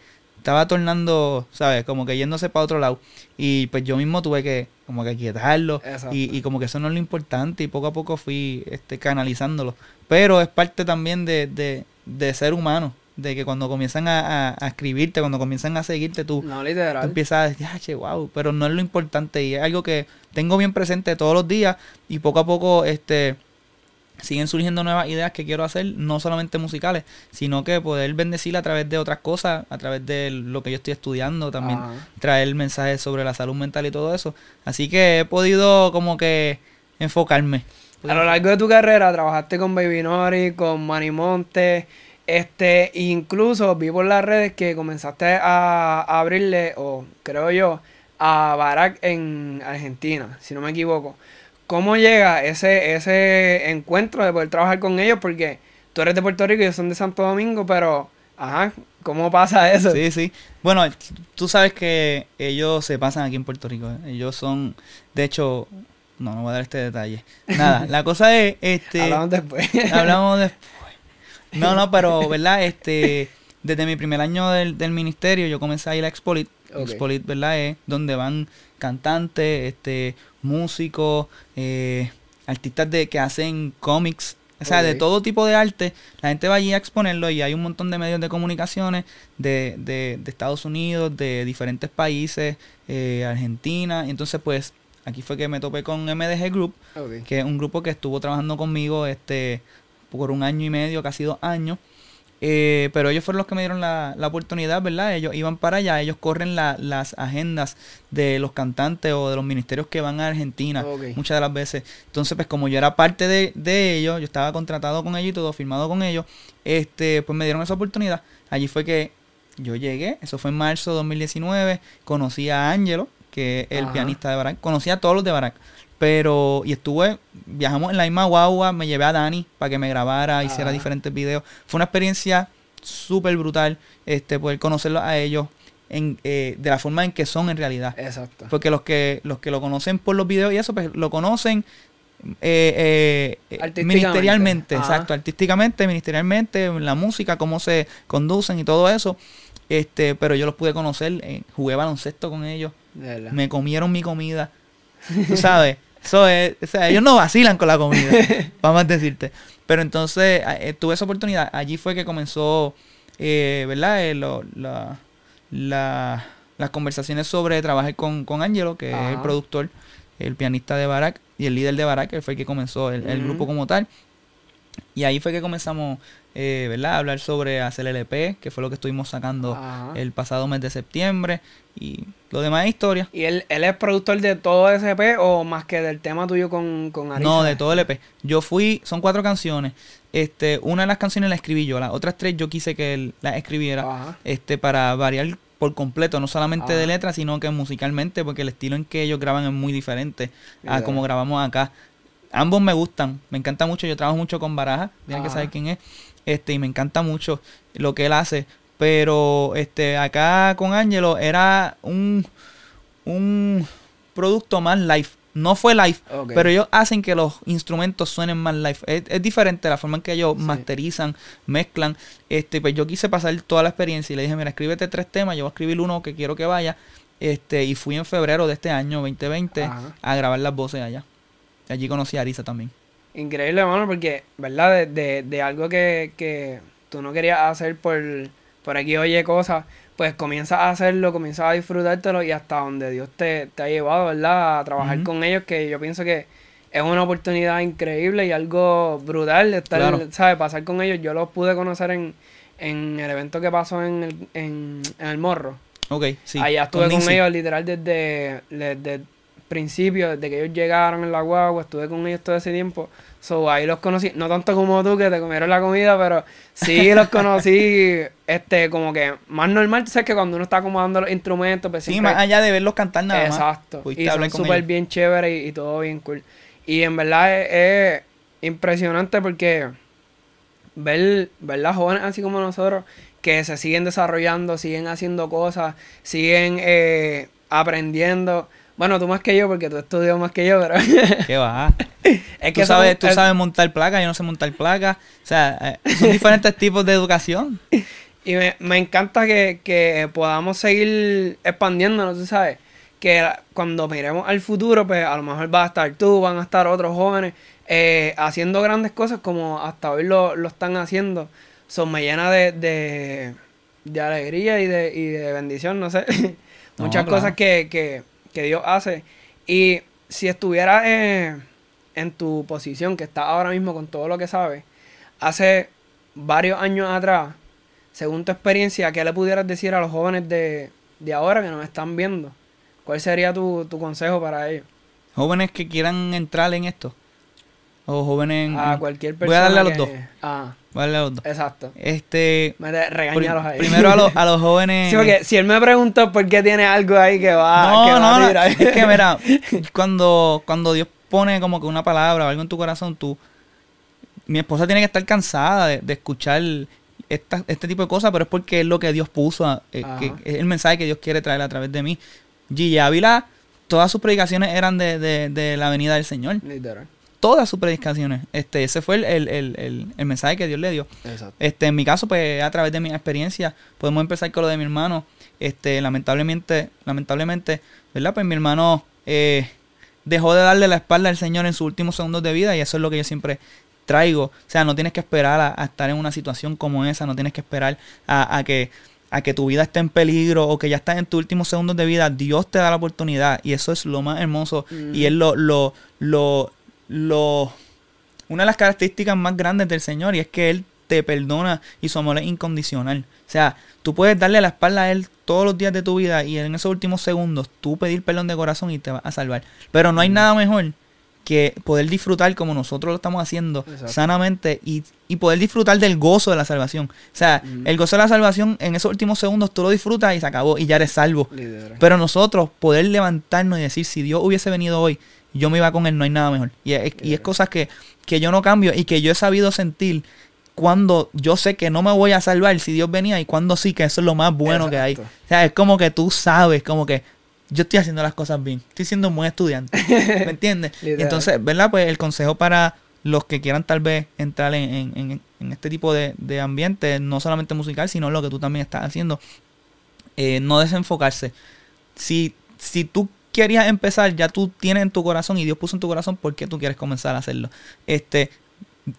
Speaker 1: estaba tornando, ¿sabes? Como que yéndose para otro lado. Y pues yo mismo tuve que como que quietarlo. Y, y como que eso no es lo importante y poco a poco fui este, canalizándolo. Pero es parte también de, de, de ser humano, de que cuando comienzan a, a- a escribirte, cuando comienzan a seguirte, tú,
Speaker 2: No
Speaker 1: tú empiezas a decir, ah, che, wow, pero no es lo importante y es algo que tengo bien presente todos los días y poco a poco este siguen surgiendo nuevas ideas que quiero hacer, no solamente musicales, sino que poder bendecir a través de otras cosas, a través de lo que yo estoy estudiando también
Speaker 2: Ajá.
Speaker 1: traer mensajes sobre la salud mental y todo eso. Así que he podido como que enfocarme.
Speaker 2: A lo largo de tu carrera trabajaste con Baby Nori, con Manny Monte, este, incluso vi por las redes que comenzaste a, a abrirle, o creo yo, a Barack en Argentina, si no me equivoco. ¿Cómo llega ese, ese encuentro de poder trabajar con ellos? Porque tú eres de Puerto Rico y ellos son de Santo Domingo, pero, ajá, ¿cómo pasa eso?
Speaker 1: Sí, sí. Bueno, tú sabes que ellos se pasan aquí en Puerto Rico. ¿eh? Ellos son, de hecho, no, no voy a dar este detalle. Nada, la cosa es, este,
Speaker 2: Hablamos después.
Speaker 1: hablamos después. No, no, pero, ¿verdad? Este, desde mi primer año del, del ministerio, yo comencé a ir a Expolit. Expolit, ¿verdad? Es donde van cantantes, este, músicos, eh, artistas de que hacen cómics, o sea, de todo tipo de arte. La gente va allí a exponerlo y hay un montón de medios de comunicaciones de, de, de Estados Unidos, de diferentes países, eh, Argentina. Y entonces, pues, aquí fue que me topé con MDG Group, que es un grupo que estuvo trabajando conmigo este por un año y medio, casi dos años. Eh, pero ellos fueron los que me dieron la, la oportunidad, ¿verdad? Ellos iban para allá, ellos corren la- las agendas de los cantantes o de los ministerios que van a Argentina muchas de las veces. Entonces, pues como yo era parte de, de ellos, yo estaba contratado con ellos y todo, firmado con ellos, este, pues me dieron esa oportunidad. Allí fue que yo llegué, eso fue en marzo de 2019, conocí a Angelo, que es el
Speaker 2: Ajá.
Speaker 1: pianista de Barack, conocí a todos los de Barack, pero, y estuve, viajamos en la misma guagua, me llevé a Dani para que me grabara, hiciera
Speaker 2: Ajá.
Speaker 1: diferentes videos. Fue una experiencia súper brutal, este, poder conocerlos a ellos en, eh, de la forma en que son en realidad.
Speaker 2: Exacto.
Speaker 1: Porque los que, los que lo conocen por los videos y eso, pues lo conocen eh, eh,
Speaker 2: Artísticamente.
Speaker 1: ministerialmente,
Speaker 2: Ajá.
Speaker 1: exacto, artísticamente, ministerialmente, la música, cómo se conducen y todo eso. Este, pero yo los pude conocer, eh, jugué baloncesto con ellos, me comieron mi comida. Tú sabes, eso es, o sea, ellos no vacilan con la comida, vamos a decirte. Pero entonces eh, tuve esa oportunidad. Allí fue que comenzó, eh, ¿verdad? Eh, lo- la, la, las conversaciones sobre trabajar con, con Angelo, que es el productor, el pianista de Barack y el líder de Barack, que fue el que comenzó el, grupo como tal. Y ahí fue que comenzamos, eh, ¿verdad? A hablar sobre hacer el EP, que fue lo que estuvimos sacando
Speaker 2: Ajá.
Speaker 1: el pasado mes de septiembre. Y lo demás es historia.
Speaker 2: ¿Y él, él es productor de todo ese EP o más que del tema tuyo con, con Arisa?
Speaker 1: No, de todo el EP. Yo fui, son cuatro canciones. Este, una de las canciones la escribí yo, las otras tres yo quise que él las escribiera.
Speaker 2: Ajá.
Speaker 1: Este, para variar por completo, no solamente de letra, sino que musicalmente, porque el estilo en que ellos graban es muy diferente a como grabamos acá. Ambos me gustan, me encanta mucho, yo trabajo mucho con Baraja, tienen que
Speaker 2: Ajá.
Speaker 1: saber quién es, este, y me encanta mucho lo que él hace, pero este, acá con Angelo era un, un producto más live, no fue live, pero ellos hacen que los instrumentos suenen más live. Es, es diferente la forma en que ellos
Speaker 2: Sí.
Speaker 1: masterizan, mezclan. Este, pues yo quise pasar toda la experiencia y le dije, mira, escríbete tres temas, yo voy a escribir uno que quiero que vaya. Este, y fui en febrero de este año, 2020,
Speaker 2: Ajá.
Speaker 1: a grabar las voces allá. Allí conocí a Arisa también.
Speaker 2: Increíble, hermano, porque, ¿verdad? De, de, de algo que, que tú no querías hacer por, por aquí oye cosas, pues comienzas a hacerlo, comienzas a disfrutártelo y hasta donde Dios te, te ha llevado, ¿verdad? A trabajar con ellos, que yo pienso que es una oportunidad increíble y algo brutal de estar,
Speaker 1: Claro.
Speaker 2: ¿sabes? Pasar con ellos. Yo los pude conocer en, en el evento que pasó en el, en, en el Morro.
Speaker 1: Ok, sí.
Speaker 2: Allá estuve con, ellos literal desde, principio, desde que ellos llegaron en la guagua, estuve con ellos todo ese tiempo. So, ahí los conocí, no tanto como tú que te comieron la comida, pero sí los conocí este como que más normal, tú sabes que cuando uno está acomodando los instrumentos, pues
Speaker 1: Sí, más allá de verlos cantar nada más.
Speaker 2: Exacto. Y son súper bien chéveres y, y todo bien cool. Y en verdad es, es impresionante porque ver, ver las jóvenes así como nosotros que se siguen desarrollando, siguen haciendo cosas, siguen eh, aprendiendo. Bueno, tú más que yo porque tú estudias más que yo, pero
Speaker 1: ¿Qué va?
Speaker 2: es
Speaker 1: Tú
Speaker 2: eso
Speaker 1: sabes,
Speaker 2: es-
Speaker 1: tú
Speaker 2: es-
Speaker 1: sabes montar placa, yo no sé montar placa. O sea, eh, son diferentes tipos de educación.
Speaker 2: Y me, me encanta que, que podamos seguir expandiéndonos, tú sabes. Que cuando miremos al futuro, pues a lo mejor va a estar tú, van a estar otros jóvenes eh, haciendo grandes cosas como hasta hoy lo, lo están haciendo. Son me llena de, de, de alegría y de, y de bendición, no sé.
Speaker 1: No,
Speaker 2: Muchas
Speaker 1: claro.
Speaker 2: cosas que, que, que Dios hace. Y si estuvieras eh, en tu posición, que estás ahora mismo con todo lo que sabes, hace varios años atrás, según tu experiencia, ¿qué le pudieras decir a los jóvenes de, de ahora que nos están viendo? ¿Cuál sería tu, tu consejo para ellos?
Speaker 1: Jóvenes que quieran entrar en esto. O jóvenes. en-
Speaker 2: A cualquier
Speaker 1: Voy
Speaker 2: persona.
Speaker 1: a darle a los
Speaker 2: que-
Speaker 1: dos.
Speaker 2: Ah,
Speaker 1: Voy a los dos.
Speaker 2: exacto.
Speaker 1: Este.
Speaker 2: Me regáñalos ahí.
Speaker 1: primero a, los- a los jóvenes.
Speaker 2: Sí, porque si él me preguntó por qué tiene algo ahí que va,
Speaker 1: no,
Speaker 2: que va
Speaker 1: no,
Speaker 2: a
Speaker 1: no,
Speaker 2: tirar.
Speaker 1: Es que mira, cuando, cuando Dios pone como que una palabra o algo en tu corazón, tú. Mi esposa tiene que estar cansada de, de escuchar esta- este tipo de cosas, pero es porque es lo que Dios puso, eh, que es el mensaje que Dios quiere traer a través de mí. Gigi Ávila, todas sus predicaciones eran de, de, de la venida del Señor.
Speaker 2: Literal.
Speaker 1: Todas sus predicaciones. Este, ese fue el, el, el, el- el mensaje que Dios le dio.
Speaker 2: Exacto.
Speaker 1: Este, en mi caso, pues a través de mi experiencia, podemos empezar con lo de mi hermano. Este, lamentablemente, lamentablemente, ¿verdad? Pues mi hermano eh, dejó de darle la espalda al Señor en sus últimos segundos de vida y eso es lo que yo siempre traigo. O sea, no tienes que esperar a, a estar en una situación como esa, no tienes que esperar a, a que a que tu vida esté en peligro o que ya estás en tus últimos segundos de vida, Dios te da la oportunidad y eso es lo más hermoso y es lo, lo, lo, lo, una de las características más grandes del Señor y es que Él te perdona y su amor es incondicional. O sea, tú puedes darle la espalda a Él todos los días de tu vida y en esos últimos segundos tú pedir perdón de corazón y te vas a salvar. Pero no hay nada mejor que poder disfrutar como nosotros lo estamos haciendo
Speaker 2: Exacto.
Speaker 1: sanamente y, y poder disfrutar del gozo de la salvación. O sea,
Speaker 2: Ujú.
Speaker 1: el gozo de la salvación en esos últimos segundos tú lo disfrutas y se acabó y ya eres salvo. Pero nosotros poder levantarnos y decir, si Dios hubiese venido hoy, yo me iba con Él, no hay nada mejor. Y es, y es cosas que, que yo no cambio y que yo he sabido sentir cuando yo sé que no me voy a salvar si Dios venía y cuando sí, que eso es lo más bueno que hay. O sea, es como que tú sabes, como que yo estoy haciendo las cosas bien, estoy siendo un buen estudiante. ¿Me entiendes? Y entonces, ¿verdad? Pues el consejo para los que quieran tal vez entrar en, en- en- en este tipo de, de ambiente, no solamente musical, sino lo que tú también estás haciendo, eh, no desenfocarse. Si, si tú querías empezar, ya tú tienes en tu corazón y Dios puso en tu corazón por qué tú quieres comenzar a hacerlo. Este,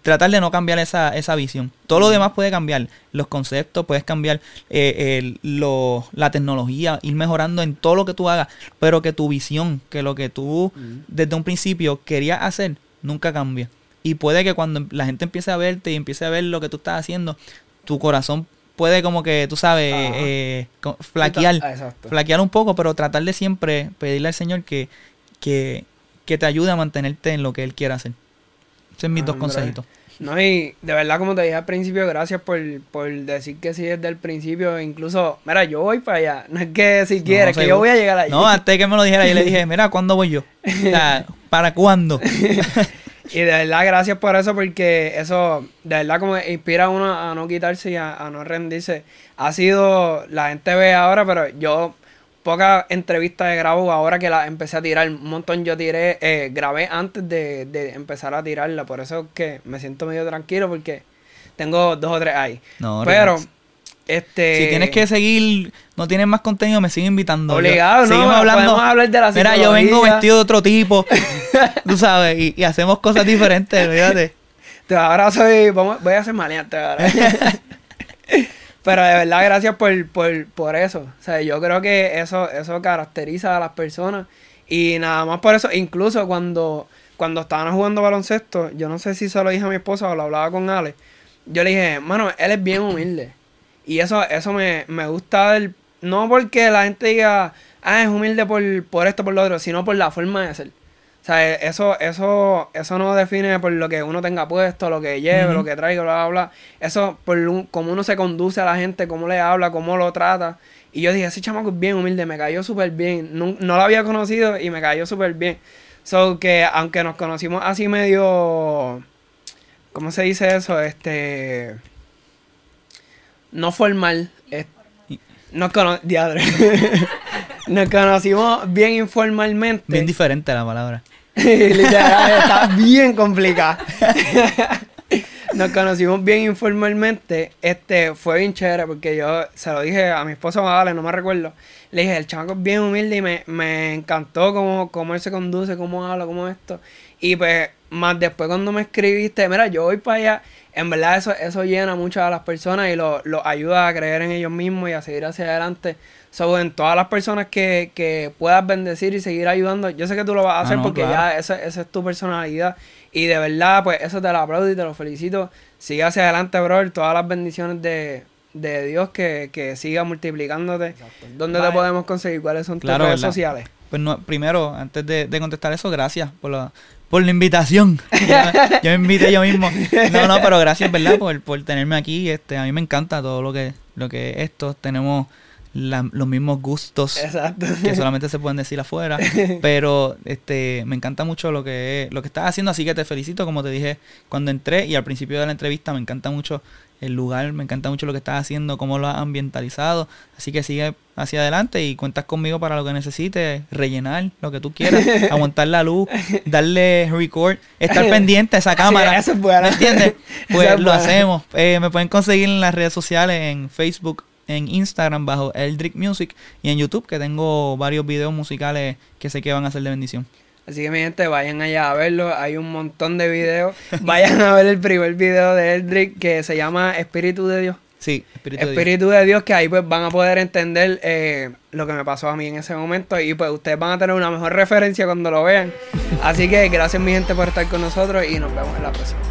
Speaker 1: tratar de no cambiar esa, esa visión. Todo lo demás puede cambiar. Los conceptos, puedes cambiar eh, lo- la tecnología, ir mejorando en todo lo que tú hagas, pero que tu visión, que lo que tú desde un principio querías hacer, nunca cambia. Y puede que cuando la gente empiece a verte y empiece a ver lo que tú estás haciendo, tu corazón puede como que, tú sabes, eh, flaquear
Speaker 2: Ah,
Speaker 1: flaquear un poco, pero tratar de siempre pedirle al Señor que, que, que te ayude a mantenerte en lo que Él quiera hacer. Esos son mis dos consejitos.
Speaker 2: No, y de verdad, como te dije al principio, gracias por, por decir que sí desde el principio. Incluso, mira, yo voy para allá. No es que si quieres, que yo voy a llegar allí.
Speaker 1: No, antes que me lo dijera, yo le dije, mira, ¿cuándo voy yo? O sea, ¿para cuándo?
Speaker 2: Y de verdad, gracias por eso, porque eso, de verdad, como inspira a uno a no quitarse y a, a no rendirse. Ha sido, la gente ve ahora, pero yo pocas entrevistas grabo ahora que las empecé a tirar. Un montón yo tiré, eh, grabé antes de, de empezar a tirarla. Por eso es que me siento medio tranquilo, porque tengo dos o tres ahí.
Speaker 1: No,
Speaker 2: pero,
Speaker 1: relax.
Speaker 2: este...
Speaker 1: Si tienes que seguir, no tienes más contenido, me sigue invitando.
Speaker 2: Obligado,
Speaker 1: Yo-
Speaker 2: ¿no?
Speaker 1: Hablando.
Speaker 2: Hablar de la
Speaker 1: Mira, yo vengo vestido de otro tipo, tú sabes, y, y hacemos cosas diferentes, fíjate.
Speaker 2: Te ahora soy. vamos- voy a ser maleante ahora. Pero de verdad, gracias por, por, por eso. O sea, yo creo que eso, eso caracteriza a las personas. Y nada más por eso, incluso cuando, cuando estaban jugando baloncesto, yo no sé si se lo dije a mi esposa o lo hablaba con Ale. Yo le dije, mano, él es bien humilde. Y eso, eso me, me gusta del, no porque la gente diga, ah, es humilde por, por esto, por lo otro, sino por la forma de ser. O sea, eso, eso, eso no define por lo que uno tenga puesto, lo que lleve, lo que traiga, bla, bla, bla. Eso por un- cómo uno se conduce a la gente, cómo le habla, cómo lo trata. Y yo dije, ese chamaco es bien humilde, me cayó súper bien. No, no lo había conocido y me cayó súper bien. So que aunque nos conocimos así medio, ¿cómo se dice eso? Este, no formal. Nos, cono diadre. nos conocimos bien informalmente.
Speaker 1: Bien diferente la palabra.
Speaker 2: Literal, está bien complicada. Nos conocimos bien informalmente. Este fue bien chévere porque yo se lo dije a mi esposa Madale, no me recuerdo. Le dije, el chamaco es bien humilde y me, me encantó cómo, cómo él se conduce, cómo habla, cómo esto. Y pues, más después cuando me escribiste, mira, yo voy para allá. En verdad eso, eso llena mucho a las personas y los lo ayuda a creer en ellos mismos y a seguir hacia adelante. So, en todas las personas que, que puedas bendecir y seguir ayudando, yo sé que tú lo vas a
Speaker 1: Ah,
Speaker 2: hacer
Speaker 1: no,
Speaker 2: porque
Speaker 1: claro.
Speaker 2: ya esa, esa es tu personalidad. Y de verdad, pues eso te lo aplaudo y te lo felicito. Sigue hacia adelante, bro. Todas las bendiciones de, de Dios que, que siga multiplicándote. ¿Dónde te podemos conseguir? ¿Cuáles son
Speaker 1: Claro,
Speaker 2: tus redes
Speaker 1: ¿verdad?
Speaker 2: sociales?
Speaker 1: Pues no, primero, antes de, de contestar eso, gracias por la, por la invitación. yo, me invité yo mismo. No, no, pero gracias, ¿verdad? Por, por tenerme aquí. Este, a mí me encanta todo lo que, lo que es esto. Tenemos la- los mismos gustos
Speaker 2: Exacto.
Speaker 1: que solamente se pueden decir afuera. Pero este, me encanta mucho lo que, lo que estás haciendo, así que te felicito, como te dije cuando entré y al principio de la entrevista, me encanta mucho el lugar, me encanta mucho lo que estás haciendo, cómo lo has ambientalizado. Así que sigue hacia adelante y cuentas conmigo para lo que necesites, rellenar lo que tú quieras, aguantar la luz, darle record, estar pendiente a esa cámara.
Speaker 2: eso es bueno.
Speaker 1: ¿Me entiendes? Pues
Speaker 2: Eso es
Speaker 1: lo hacemos. Eh, me pueden conseguir en las redes sociales, en Facebook, en Instagram bajo Eldrick Music y en YouTube que tengo varios videos musicales que sé que van a ser de bendición.
Speaker 2: Así que mi gente, vayan allá a verlo. Hay un montón de videos. Vayan a ver el primer video de Eldrick que se llama Espíritu de Dios.
Speaker 1: Sí, Espíritu de Dios.
Speaker 2: De Dios, que ahí pues van a poder entender eh, lo que me pasó a mí en ese momento y pues ustedes van a tener una mejor referencia cuando lo vean. Así que gracias mi gente por estar con nosotros y nos vemos en la próxima.